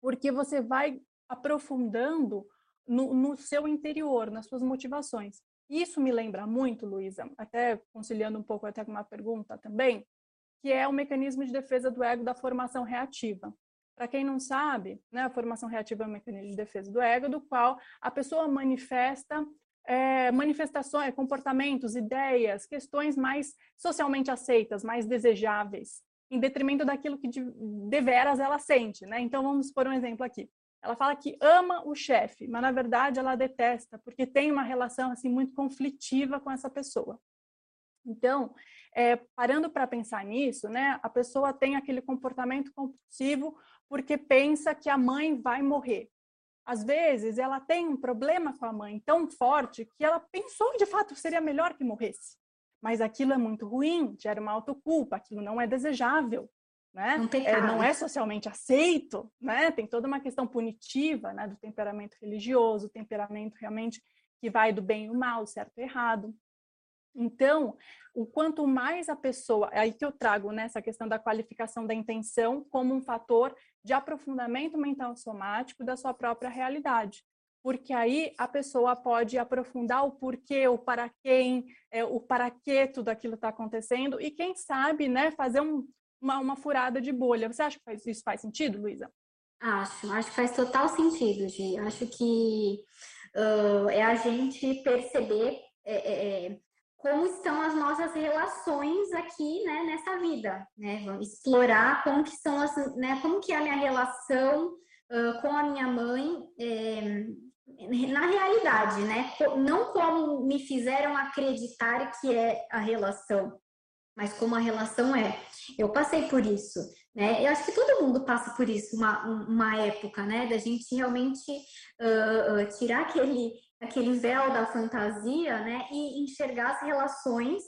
porque você vai aprofundando no, no seu interior, nas suas motivações. Isso me lembra muito, Luísa, até conciliando um pouco até com uma pergunta também, que é o mecanismo de defesa do ego da formação reativa. Para quem não sabe, né, a formação reativa é um mecanismo de defesa do ego, do qual a pessoa manifesta é, manifestações, comportamentos, ideias, questões mais socialmente aceitas, mais desejáveis, em detrimento daquilo que de, deveras ela sente. Né? Então, vamos por um exemplo aqui. Ela fala que ama o chefe, mas na verdade ela detesta, porque tem uma relação assim muito conflitiva com essa pessoa. Então, é, parando para pensar nisso, né, a pessoa tem aquele comportamento compulsivo porque pensa que a mãe vai morrer. Às vezes, ela tem um problema com a mãe tão forte que ela pensou de fato seria melhor que morresse. Mas aquilo é muito ruim, gera uma autoculpa, aquilo não é desejável né? Não, é, não é socialmente aceito, né? Tem toda uma questão punitiva, né? Do temperamento religioso, temperamento realmente que vai do bem e do mal, certo e errado. Então, o quanto mais a pessoa, é aí que eu trago nessa né, questão da qualificação da intenção como um fator de aprofundamento mental somático da sua própria realidade. Porque aí a pessoa pode aprofundar o porquê, o para quem, é, o para que tudo aquilo está acontecendo e quem sabe, né, fazer um, uma, uma furada de bolha. Você acha que isso faz sentido, Luísa? Acho, acho que faz total sentido, Gi. Acho que uh, é a gente perceber é, é, é, como estão as nossas relações aqui, né, nessa vida, né? Vamos explorar como que são as, né, como que é a minha relação uh, com a minha mãe é, na realidade, né? Não como me fizeram acreditar que é a relação, mas como a relação é. Eu passei por isso, né? Eu acho que todo mundo passa por isso, uma, uma época, né? Da gente realmente uh, uh, tirar aquele, aquele véu da fantasia, né? E enxergar as relações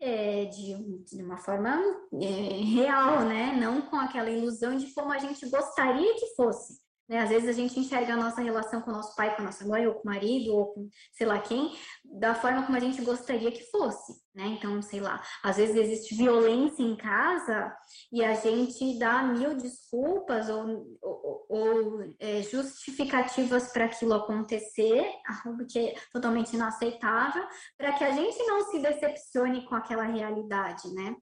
é, de, de, uma forma é, real, né? Não com aquela ilusão de como a gente gostaria que fosse. Né? Às vezes a gente enxerga a nossa relação com o nosso pai, com a nossa mãe, ou com o marido, ou com sei lá quem, da forma como a gente gostaria que fosse. Né? Então, sei lá, às vezes existe violência em casa e a gente dá mil desculpas ou, ou, ou é, justificativas para aquilo acontecer, algo que é totalmente inaceitável, para que a gente não se decepcione com aquela realidade, né?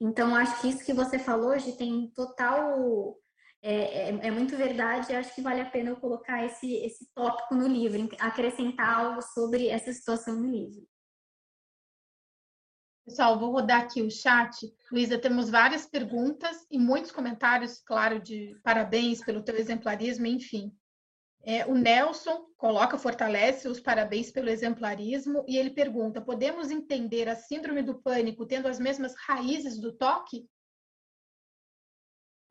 Então, acho que isso que você falou hoje tem total é, é, é, muito verdade. Acho que vale a pena eu colocar esse, esse tópico no livro, acrescentar algo sobre essa situação no livro. Pessoal, vou rodar aqui o chat. Luísa, temos várias perguntas e muitos comentários, claro, de parabéns pelo teu exemplarismo, enfim. É, o Nelson coloca, fortalece os parabéns pelo exemplarismo e ele pergunta: podemos entender a síndrome do pânico tendo as mesmas raízes do toque?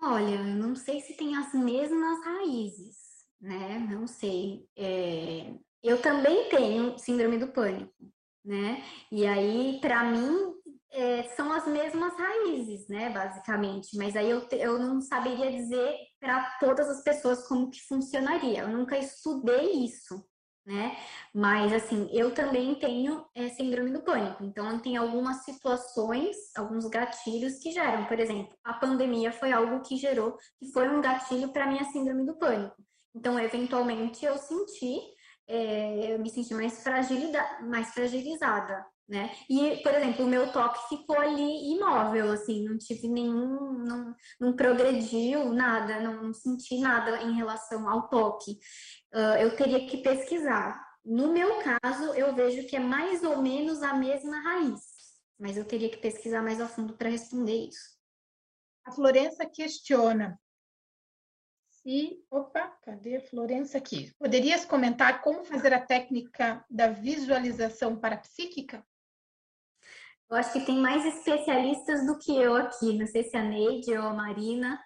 Olha, eu não sei se tem as mesmas raízes, né? Não sei. É... Eu também tenho síndrome do pânico, né? E aí, para mim, é, são as mesmas raízes, né? Basicamente. Mas aí eu, eu não saberia dizer para todas as pessoas como que funcionaria. Eu nunca estudei isso, né? Mas, assim, eu também tenho é, síndrome do pânico. Então, tem algumas situações, alguns gatilhos que geram. Por exemplo, a pandemia foi algo que gerou, que foi um gatilho para minha síndrome do pânico. Então, eventualmente, eu senti, é, eu me senti mais, mais fragilizada, né? E, por exemplo, o meu toque ficou ali imóvel, assim, não tive nenhum, não, não progrediu nada, não, não senti nada em relação ao toque. Uh, eu teria que pesquisar. No meu caso, eu vejo que é mais ou menos a mesma raiz, mas eu teria que pesquisar mais a fundo para responder isso. A Florença questiona se. Opa, cadê a Florença aqui? Poderias comentar como fazer a técnica da visualização parapsíquica? Eu acho que tem mais especialistas do que eu aqui, não sei se a Neide ou a Marina,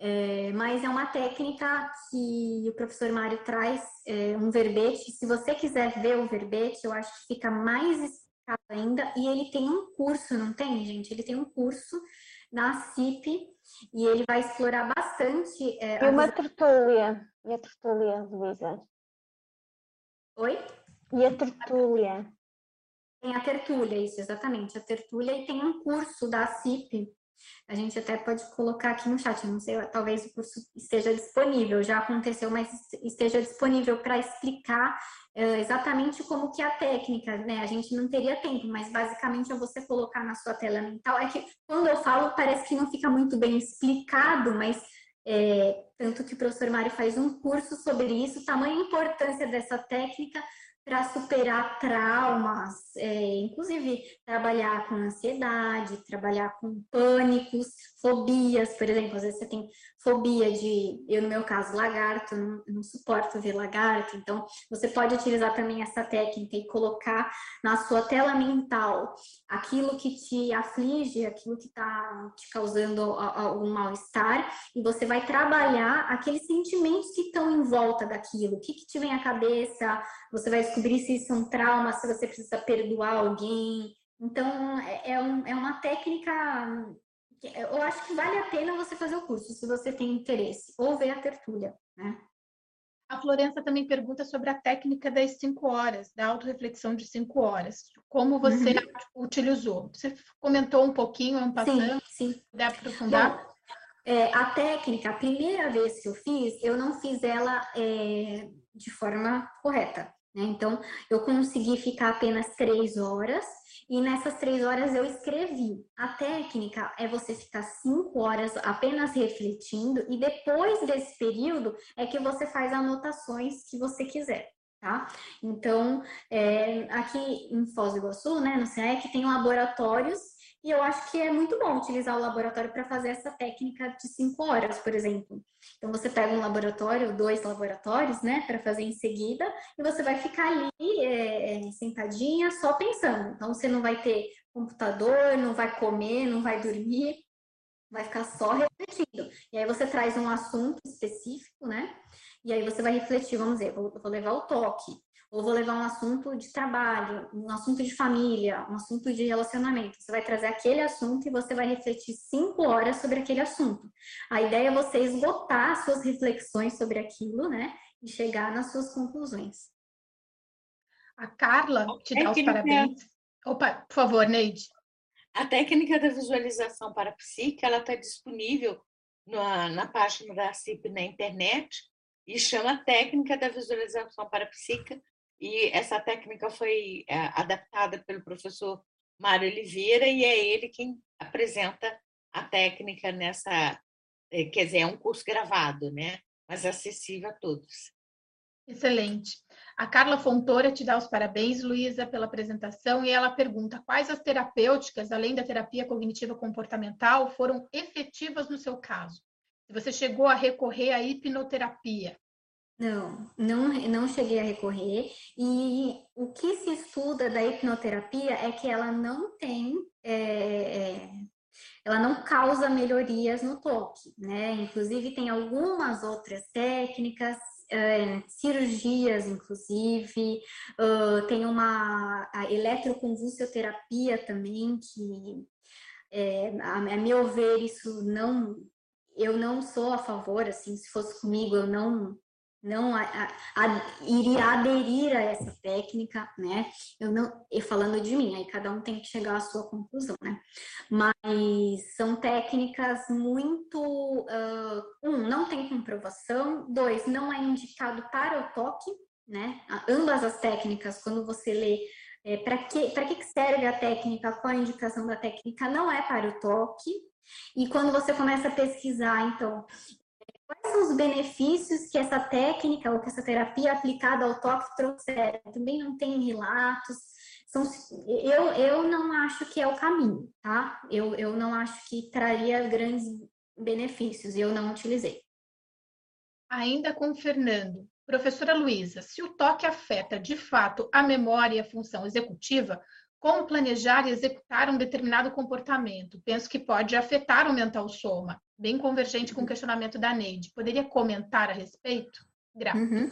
é, mas é uma técnica que o professor Mário traz, é, um verbete. Se você quiser ver o verbete, eu acho que fica mais explicado ainda. E ele tem um curso, não tem, gente? Ele tem um curso na CIP e ele vai explorar bastante. É, e uma a... tertúlia. E a tertúlia, Luísa? Oi? E a tertúlia? Tem a tertúlia, isso, exatamente. A tertúlia e tem um curso da CIP. A gente até pode colocar aqui no chat, não sei, talvez o curso esteja disponível, já aconteceu, mas esteja disponível para explicar uh, exatamente como que é a técnica, né? A gente não teria tempo, mas basicamente é você colocar na sua tela mental. É que quando eu falo, parece que não fica muito bem explicado, mas é, tanto que o professor Mário faz um curso sobre isso, tamanha importância dessa técnica para superar traumas, é, inclusive trabalhar com ansiedade, trabalhar com pânicos, fobias, por exemplo, às vezes você tem fobia de, eu no meu caso, lagarto, não, não suporto ver lagarto, então você pode utilizar também essa técnica e colocar na sua tela mental aquilo que te aflige, aquilo que está te causando algum mal-estar, e você vai trabalhar aqueles sentimentos que estão em volta daquilo, o que, que te vem à cabeça, você vai descobrir se isso é um trauma, se você precisa perdoar alguém. Então, é, é, um, é uma técnica eu acho que vale a pena você fazer o curso, se você tem interesse, ou ver a tertúlia, né? A Florença também pergunta sobre a técnica das cinco horas, da autorreflexão de cinco horas. Como você uhum. utilizou? Você comentou um pouquinho, um passando, sim, sim. Deve aprofundar? Bom, é, a técnica, a primeira vez que eu fiz, eu não fiz ela é, de forma correta. Né? Então, eu consegui ficar apenas três horas e nessas três horas eu escrevi. A técnica é você ficar cinco horas apenas refletindo e depois desse período é que você faz anotações que você quiser. Tá? Então, é, aqui em Foz do Iguaçu, né, no CEEC, tem laboratórios e eu acho que é muito bom utilizar o laboratório para fazer essa técnica de cinco horas, por exemplo. Então, você pega um laboratório, dois laboratórios, né, para fazer em seguida, e você vai ficar ali é, é, sentadinha só pensando. Então, você não vai ter computador, não vai comer, não vai dormir, vai ficar só refletindo. E aí você traz um assunto específico, né? E aí você vai refletir, vamos dizer, eu vou levar o toque ou vou levar um assunto de trabalho, um assunto de família, um assunto de relacionamento. Você vai trazer aquele assunto e você vai refletir cinco horas sobre aquele assunto. A ideia é você esgotar suas reflexões sobre aquilo, né? E chegar nas suas conclusões. A Carla te dá os parabéns. Opa, por favor, Neide. A técnica da visualização para psique, ela está disponível na, na página da CIP na internet e chama Técnica da Visualização para Psique e essa técnica foi é, adaptada pelo professor Mário Oliveira e é ele quem apresenta a técnica nessa, é, quer dizer, é um curso gravado, né? Mas acessível a todos. Excelente. A Carla Fontoura te dá os parabéns, Luísa, pela apresentação, e ela pergunta quais as terapêuticas, além da terapia cognitiva comportamental, foram efetivas no seu caso? Você chegou a recorrer à hipnoterapia, não, não, não cheguei a recorrer. E o que se estuda da hipnoterapia é que ela não tem, é, é, ela não causa melhorias no toque, né? Inclusive tem algumas outras técnicas, é, cirurgias, inclusive, uh, tem uma a eletroconvulsioterapia também, que é, a, a meu ver isso não, eu não sou a favor, assim, se fosse comigo eu não não a, a, iria aderir a essa técnica, né? Eu não, e falando de mim, aí cada um tem que chegar à sua conclusão, né? Mas são técnicas muito, uh, um, não tem comprovação, dois, não é indicado para o toque, né? Ambas as técnicas, quando você lê é, para que, que serve a técnica, qual a indicação da técnica, não é para o toque. E quando você começa a pesquisar, então, quais são os benefícios que essa técnica ou que essa terapia aplicada ao toque trouxeram? Também não tem relatos. São, eu, eu não acho que é o caminho, tá? Eu, eu não acho que traria grandes benefícios e eu não utilizei. Ainda com o Fernando, professora Luísa, se o toque afeta de fato a memória e a função executiva, como planejar e executar um determinado comportamento? Penso que pode afetar o mental soma, bem convergente com o questionamento da Neide. Poderia comentar a respeito? Grata. Uhum.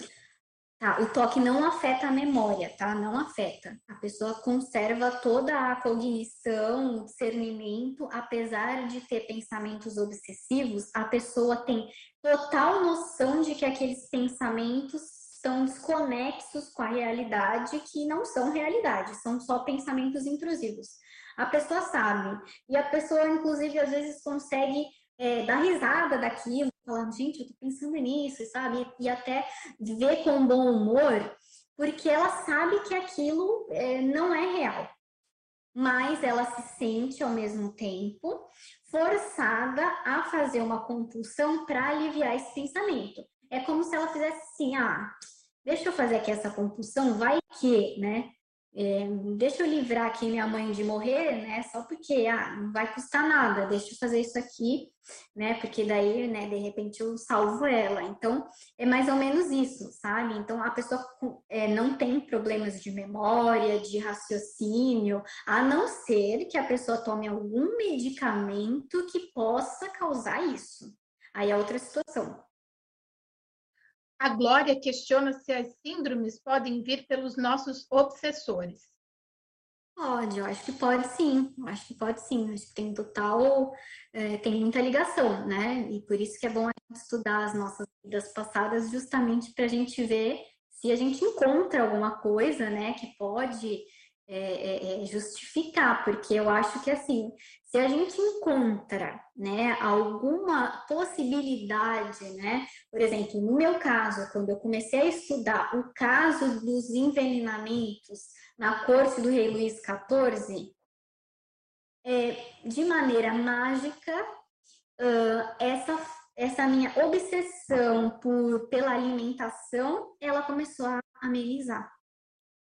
Tá, o toque não afeta a memória, tá? Não afeta. A pessoa conserva toda a cognição, o discernimento, apesar de ter pensamentos obsessivos, a pessoa tem total noção de que aqueles pensamentos estão desconexos com a realidade, que não são realidade, são só pensamentos intrusivos. A pessoa sabe, e a pessoa, inclusive, às vezes consegue é, dar risada daquilo, falando, gente, eu tô pensando nisso, sabe? E, até ver com bom humor, porque ela sabe que aquilo é, não é real. Mas ela se sente, ao mesmo tempo, forçada a fazer uma compulsão para aliviar esse pensamento. É como se ela fizesse assim, ah, deixa eu fazer aqui essa compulsão, vai que, né? É, deixa eu livrar aqui minha mãe de morrer, né? Só porque, ah, não vai custar nada, deixa eu fazer isso aqui, né? Porque daí, né, de repente eu salvo ela. Então, é mais ou menos isso, sabe? Então, a pessoa é, não tem problemas de memória, de raciocínio, a não ser que a pessoa tome algum medicamento que possa causar isso. Aí é outra situação. A Glória questiona se as síndromes podem vir pelos nossos obsessores. Pode, eu acho que pode sim, eu acho que pode sim, eu acho que tem total, é, tem muita ligação, né? E por isso que é bom a gente estudar as nossas vidas passadas, justamente para a gente ver se a gente encontra alguma coisa, né, que pode é, é, é, justificar, porque eu acho que assim, se a gente encontra, né, alguma possibilidade, né, por exemplo, no meu caso, quando eu comecei a estudar o caso dos envenenamentos na corte do rei Luís XIV, é, de maneira mágica, uh, essa essa minha obsessão por pela alimentação, ela começou a amenizar.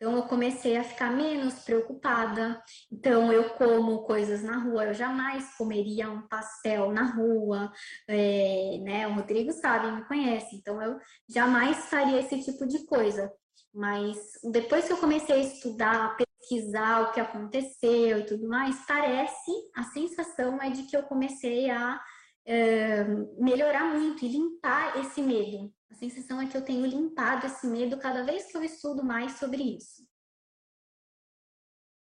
Então eu comecei a ficar menos preocupada. Então eu como coisas na rua, eu jamais comeria um pastel na rua, é, né? O Rodrigo sabe, me conhece, então eu jamais faria esse tipo de coisa. Mas depois que eu comecei a estudar, pesquisar o que aconteceu e tudo mais, parece, a sensação é de que eu comecei a é, melhorar muito e limpar esse medo. A sensação é que eu tenho limpado esse medo cada vez que eu estudo mais sobre isso.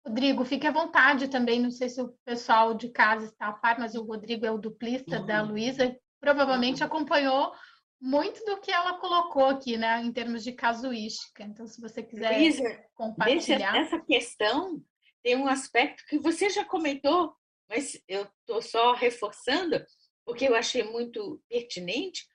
Rodrigo, fique à vontade também. Não sei se o pessoal de casa está a par, mas o Rodrigo é o duplista uhum. da Luísa. Provavelmente uhum. acompanhou muito do que ela colocou aqui, né, em termos de casuística. Então, se você quiser Luísa, compartilhar. Essa questão tem um aspecto que você já comentou, mas eu estou só reforçando, porque eu achei muito pertinente,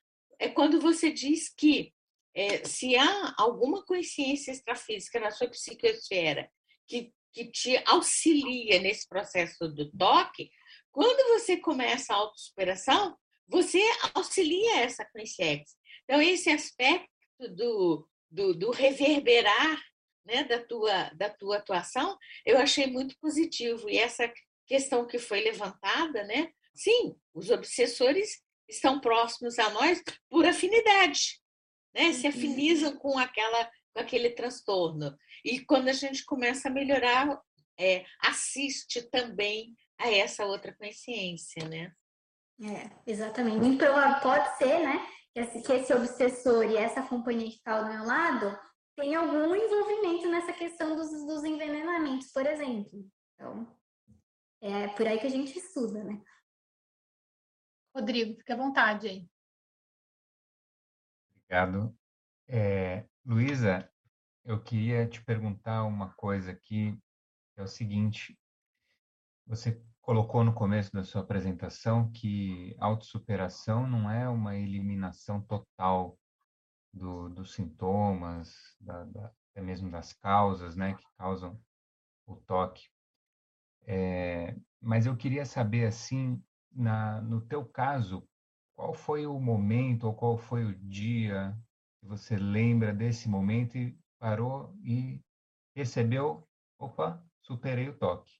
é quando você diz que é, se há alguma consciência extrafísica na sua psicosfera que, que te auxilia nesse processo do toque, quando você começa a autossuperação, você auxilia essa consciência. Então, esse aspecto do, do, do reverberar né, da, tua, da tua atuação, eu achei muito positivo. E essa questão que foi levantada, né? Sim, os obsessores estão próximos a nós por afinidade, né? Se uhum. afinizam com aquela com aquele transtorno. E quando a gente começa a melhorar, é, assiste também a essa outra consciência, né? É, exatamente. Improvável pode ser, né? Que esse, que esse obsessor e essa companhia que está ao meu lado tem algum envolvimento nessa questão dos, dos envenenamentos, por exemplo. Então, é por aí que a gente estuda, né? Rodrigo, fique à vontade aí. Obrigado. É, Luísa, eu queria te perguntar uma coisa aqui, é o seguinte: você colocou no começo da sua apresentação que autossuperação não é uma eliminação total do, dos sintomas, da, da, até mesmo das causas, né, que causam o toque. É, mas eu queria saber, assim, na, no teu caso, qual foi o momento ou qual foi o dia que você lembra desse momento e parou e percebeu, opa, superei o toque.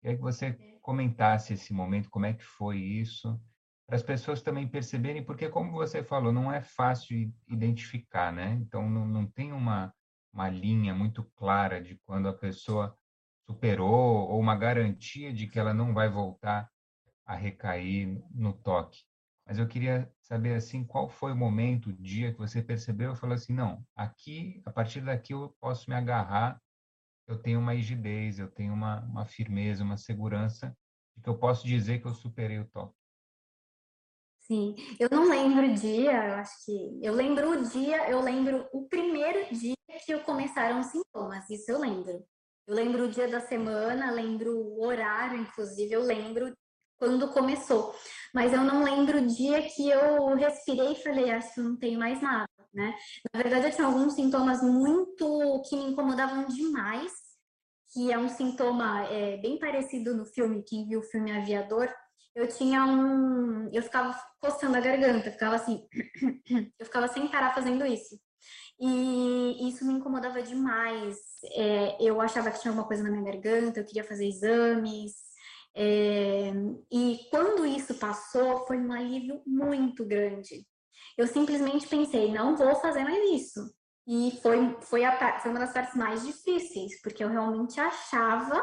Queria que você comentasse esse momento, como é que foi isso, para as pessoas também perceberem, porque como você falou, não é fácil identificar, né? Então não, não tem uma, uma linha muito clara de quando a pessoa superou ou uma garantia de que ela não vai voltar a recair no toque. Mas eu queria saber assim, qual foi o momento, o dia que você percebeu e falou assim, não, aqui, a partir daqui eu posso me agarrar, eu tenho uma rigidez, eu tenho uma, uma firmeza, uma segurança de que eu posso dizer que eu superei o toque. Sim, eu não lembro o dia, eu acho que eu lembro o dia, eu lembro o primeiro dia que começaram os sintomas, isso eu lembro. Eu lembro o dia da semana, lembro o horário, inclusive, eu lembro quando começou. Mas eu não lembro o dia que eu respirei e falei, acho não tenho mais nada, né? Na verdade, eu tinha alguns sintomas muito que me incomodavam demais, que é um sintoma é, bem parecido no filme, quem viu o filme Aviador, eu tinha um. Eu ficava coçando a garganta, ficava assim. eu ficava sem parar fazendo isso. E isso me incomodava demais. É, eu achava que tinha alguma coisa na minha garganta, eu queria fazer exames. É, e quando isso passou, foi um alívio muito grande. Eu simplesmente pensei, não vou fazer mais isso. E foi, foi, a, foi uma das partes mais difíceis, porque eu realmente achava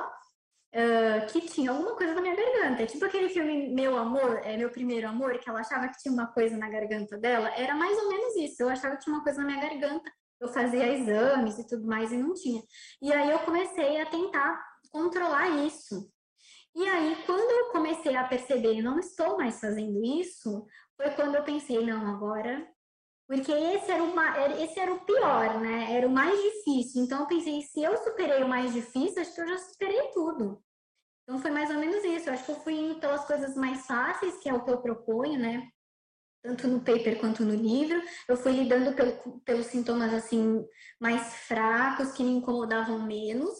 uh, que tinha alguma coisa na minha garganta. Tipo aquele filme Meu Amor, é Meu Primeiro Amor, que ela achava que tinha uma coisa na garganta dela. Era mais ou menos isso. Eu achava que tinha uma coisa na minha garganta. Eu fazia exames e tudo mais e não tinha. E aí eu comecei a tentar controlar isso. E aí, quando eu comecei a perceber, não estou mais fazendo isso, foi quando eu pensei, não, agora. Porque esse era, esse era o pior, né? Era o mais difícil. Então, eu pensei, se eu superei o mais difícil, acho que eu já superei tudo. Então foi mais ou menos isso. Eu acho que eu fui indo pelas coisas mais fáceis, que é o que eu proponho, né? Tanto no paper quanto no livro. Eu fui lidando pelo, pelos sintomas assim mais fracos, que me incomodavam menos,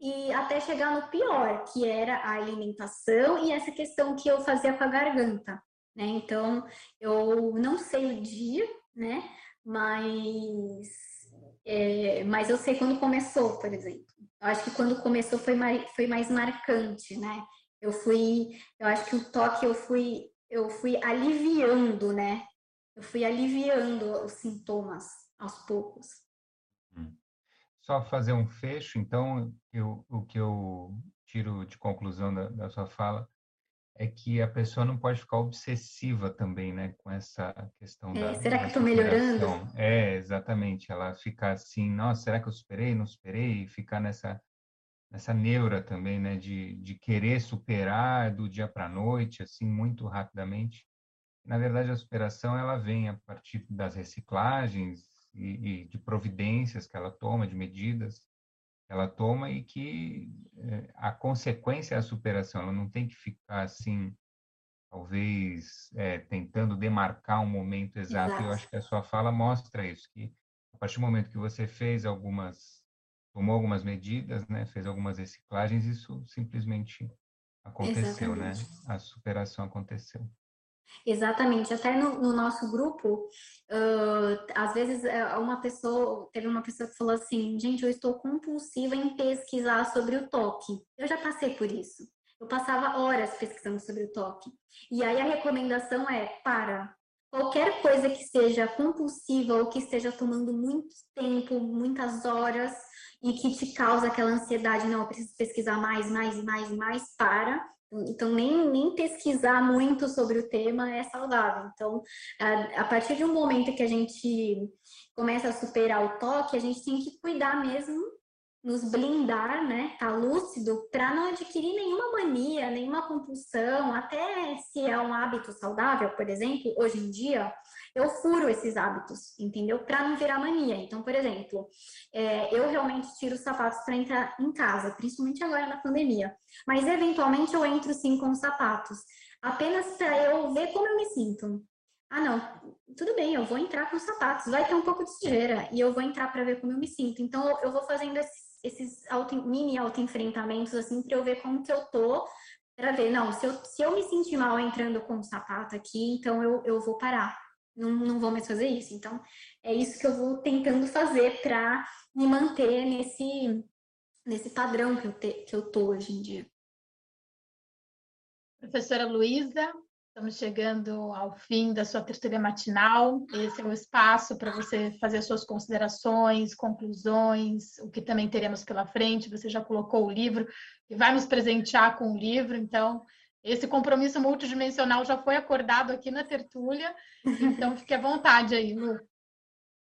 e até chegar no pior, que era a alimentação e essa questão que eu fazia com a garganta. Né? Então, eu não sei o dia, né? Mas, é, mas eu sei quando começou, por exemplo. Eu acho que quando começou foi mais, foi mais marcante, né? Eu fui, eu acho que o toque eu fui, eu fui aliviando, né? Eu fui aliviando os sintomas aos poucos. Só fazer um fecho, então, eu, o que eu tiro de conclusão da, da sua fala é que a pessoa não pode ficar obsessiva também, né, com essa questão é, da. Será da que estou melhorando? É, exatamente. Ela ficar assim, nossa, será que eu superei? Não superei? E ficar nessa nessa neura também, né, de, de querer superar do dia para a noite, assim, muito rapidamente. Na verdade, a superação ela vem a partir das reciclagens e, e de providências que ela toma, de medidas ela toma e que é, a consequência é a superação. Ela não tem que ficar assim, talvez é, tentando demarcar um momento exato. exato. Eu acho que a sua fala mostra isso, que a partir do momento que você fez algumas, tomou algumas medidas, né, fez algumas reciclagens, isso simplesmente aconteceu, né? Exatamente. né? A superação aconteceu. Exatamente, até no, no nosso grupo, uh, às vezes uma pessoa, teve uma pessoa que falou assim, gente, eu estou compulsiva em pesquisar sobre o toque. Eu já passei por isso. Eu passava horas pesquisando sobre o toque. E aí a recomendação é, para, qualquer coisa que seja compulsiva ou que esteja tomando muito tempo, muitas horas, e que te causa aquela ansiedade, não, eu preciso pesquisar mais, mais, mais, mais, para então, nem, nem pesquisar muito sobre o tema é saudável. Então, a, a, partir de um momento que a gente começa a superar o toque, a gente tem que cuidar mesmo nos blindar, né, tá lúcido, para não adquirir nenhuma mania, nenhuma compulsão, até se é um hábito saudável, por exemplo, hoje em dia, eu furo esses hábitos, entendeu? Para não virar mania. Então, por exemplo, é, eu realmente tiro os sapatos para entrar em casa, principalmente agora na pandemia, mas eventualmente eu entro sim com os sapatos, apenas para eu ver como eu me sinto. Ah, não, tudo bem, eu vou entrar com os sapatos, vai ter um pouco de sujeira e eu vou entrar para ver como eu me sinto. Então, eu vou fazendo esses auto, mini auto-enfrentamentos, assim, para eu ver como que eu tô, para ver, não, se eu, se eu me sentir mal entrando com o sapato aqui, então eu, eu vou parar, não, não vou mais fazer isso. Então, é isso que eu vou tentando fazer para me manter nesse, nesse padrão que eu, te, que eu tô hoje em dia. Professora Luísa, Estamos chegando ao fim da sua tertúlia matinal. Esse é o espaço para você fazer suas considerações, conclusões, o que também teremos pela frente. Você já colocou o livro e vai nos presentear com o livro, então esse compromisso multidimensional já foi acordado aqui na tertúlia, então fique à vontade aí, Lu.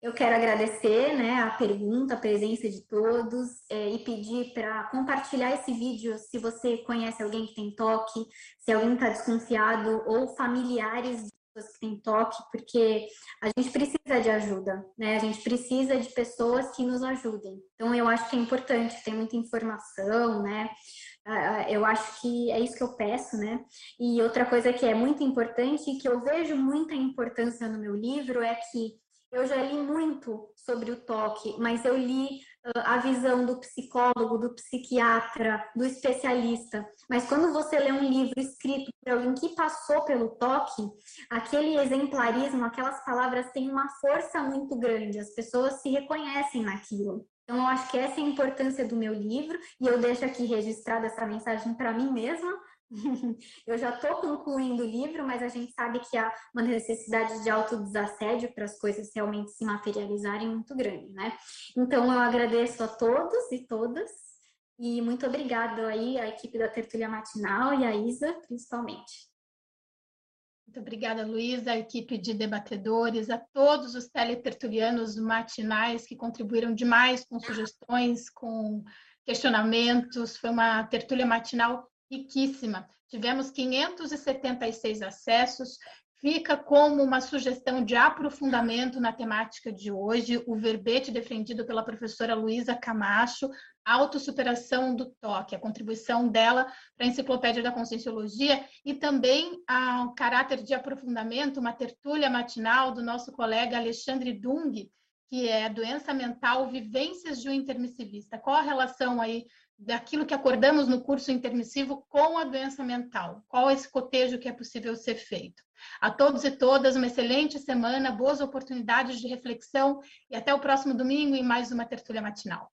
Eu quero agradecer né, a pergunta, a presença de todos é, e pedir para compartilhar esse vídeo se você conhece alguém que tem toque, se alguém está desconfiado ou familiares de pessoas que têm toque, porque a gente precisa de ajuda, né? A gente precisa de pessoas que nos ajudem. Então eu acho que é importante, tem muita informação, né? Eu acho que é isso que eu peço, né? E outra coisa que é muito importante e que eu vejo muita importância no meu livro é que eu já li muito sobre o toque, mas eu li uh, a visão do psicólogo, do psiquiatra, do especialista. Mas quando você lê um livro escrito por alguém que passou pelo toque, aquele exemplarismo, aquelas palavras têm uma força muito grande, as pessoas se reconhecem naquilo. Então, eu acho que essa é a importância do meu livro, e eu deixo aqui registrada essa mensagem para mim mesma, eu já estou concluindo o livro, mas a gente sabe que há uma necessidade de autodesassédio para as coisas realmente se materializarem muito grande, né? Então, eu agradeço a todos e todas e muito obrigada aí à equipe da Tertúlia Matinal e à Isa, principalmente. Muito obrigada, Luísa, a equipe de debatedores, a todos os teletertulianos matinais que contribuíram demais com sugestões, com questionamentos. Foi uma tertúlia matinal riquíssima. Tivemos 576 acessos. Fica como uma sugestão de aprofundamento na temática de hoje o verbete defendido pela professora Luísa Camacho, Autossuperação do Toque, a contribuição dela para a Enciclopédia da Conscienciologia e também o caráter de aprofundamento, uma tertúlia matinal do nosso colega Alexandre Dung, que é doença mental, vivências de um intermissivista. Qual a relação aí daquilo que acordamos no curso intermissivo com a doença mental. Qual é esse cotejo que é possível ser feito? A todos e todas, uma excelente semana, boas oportunidades de reflexão e até o próximo domingo em mais uma tertúlia matinal.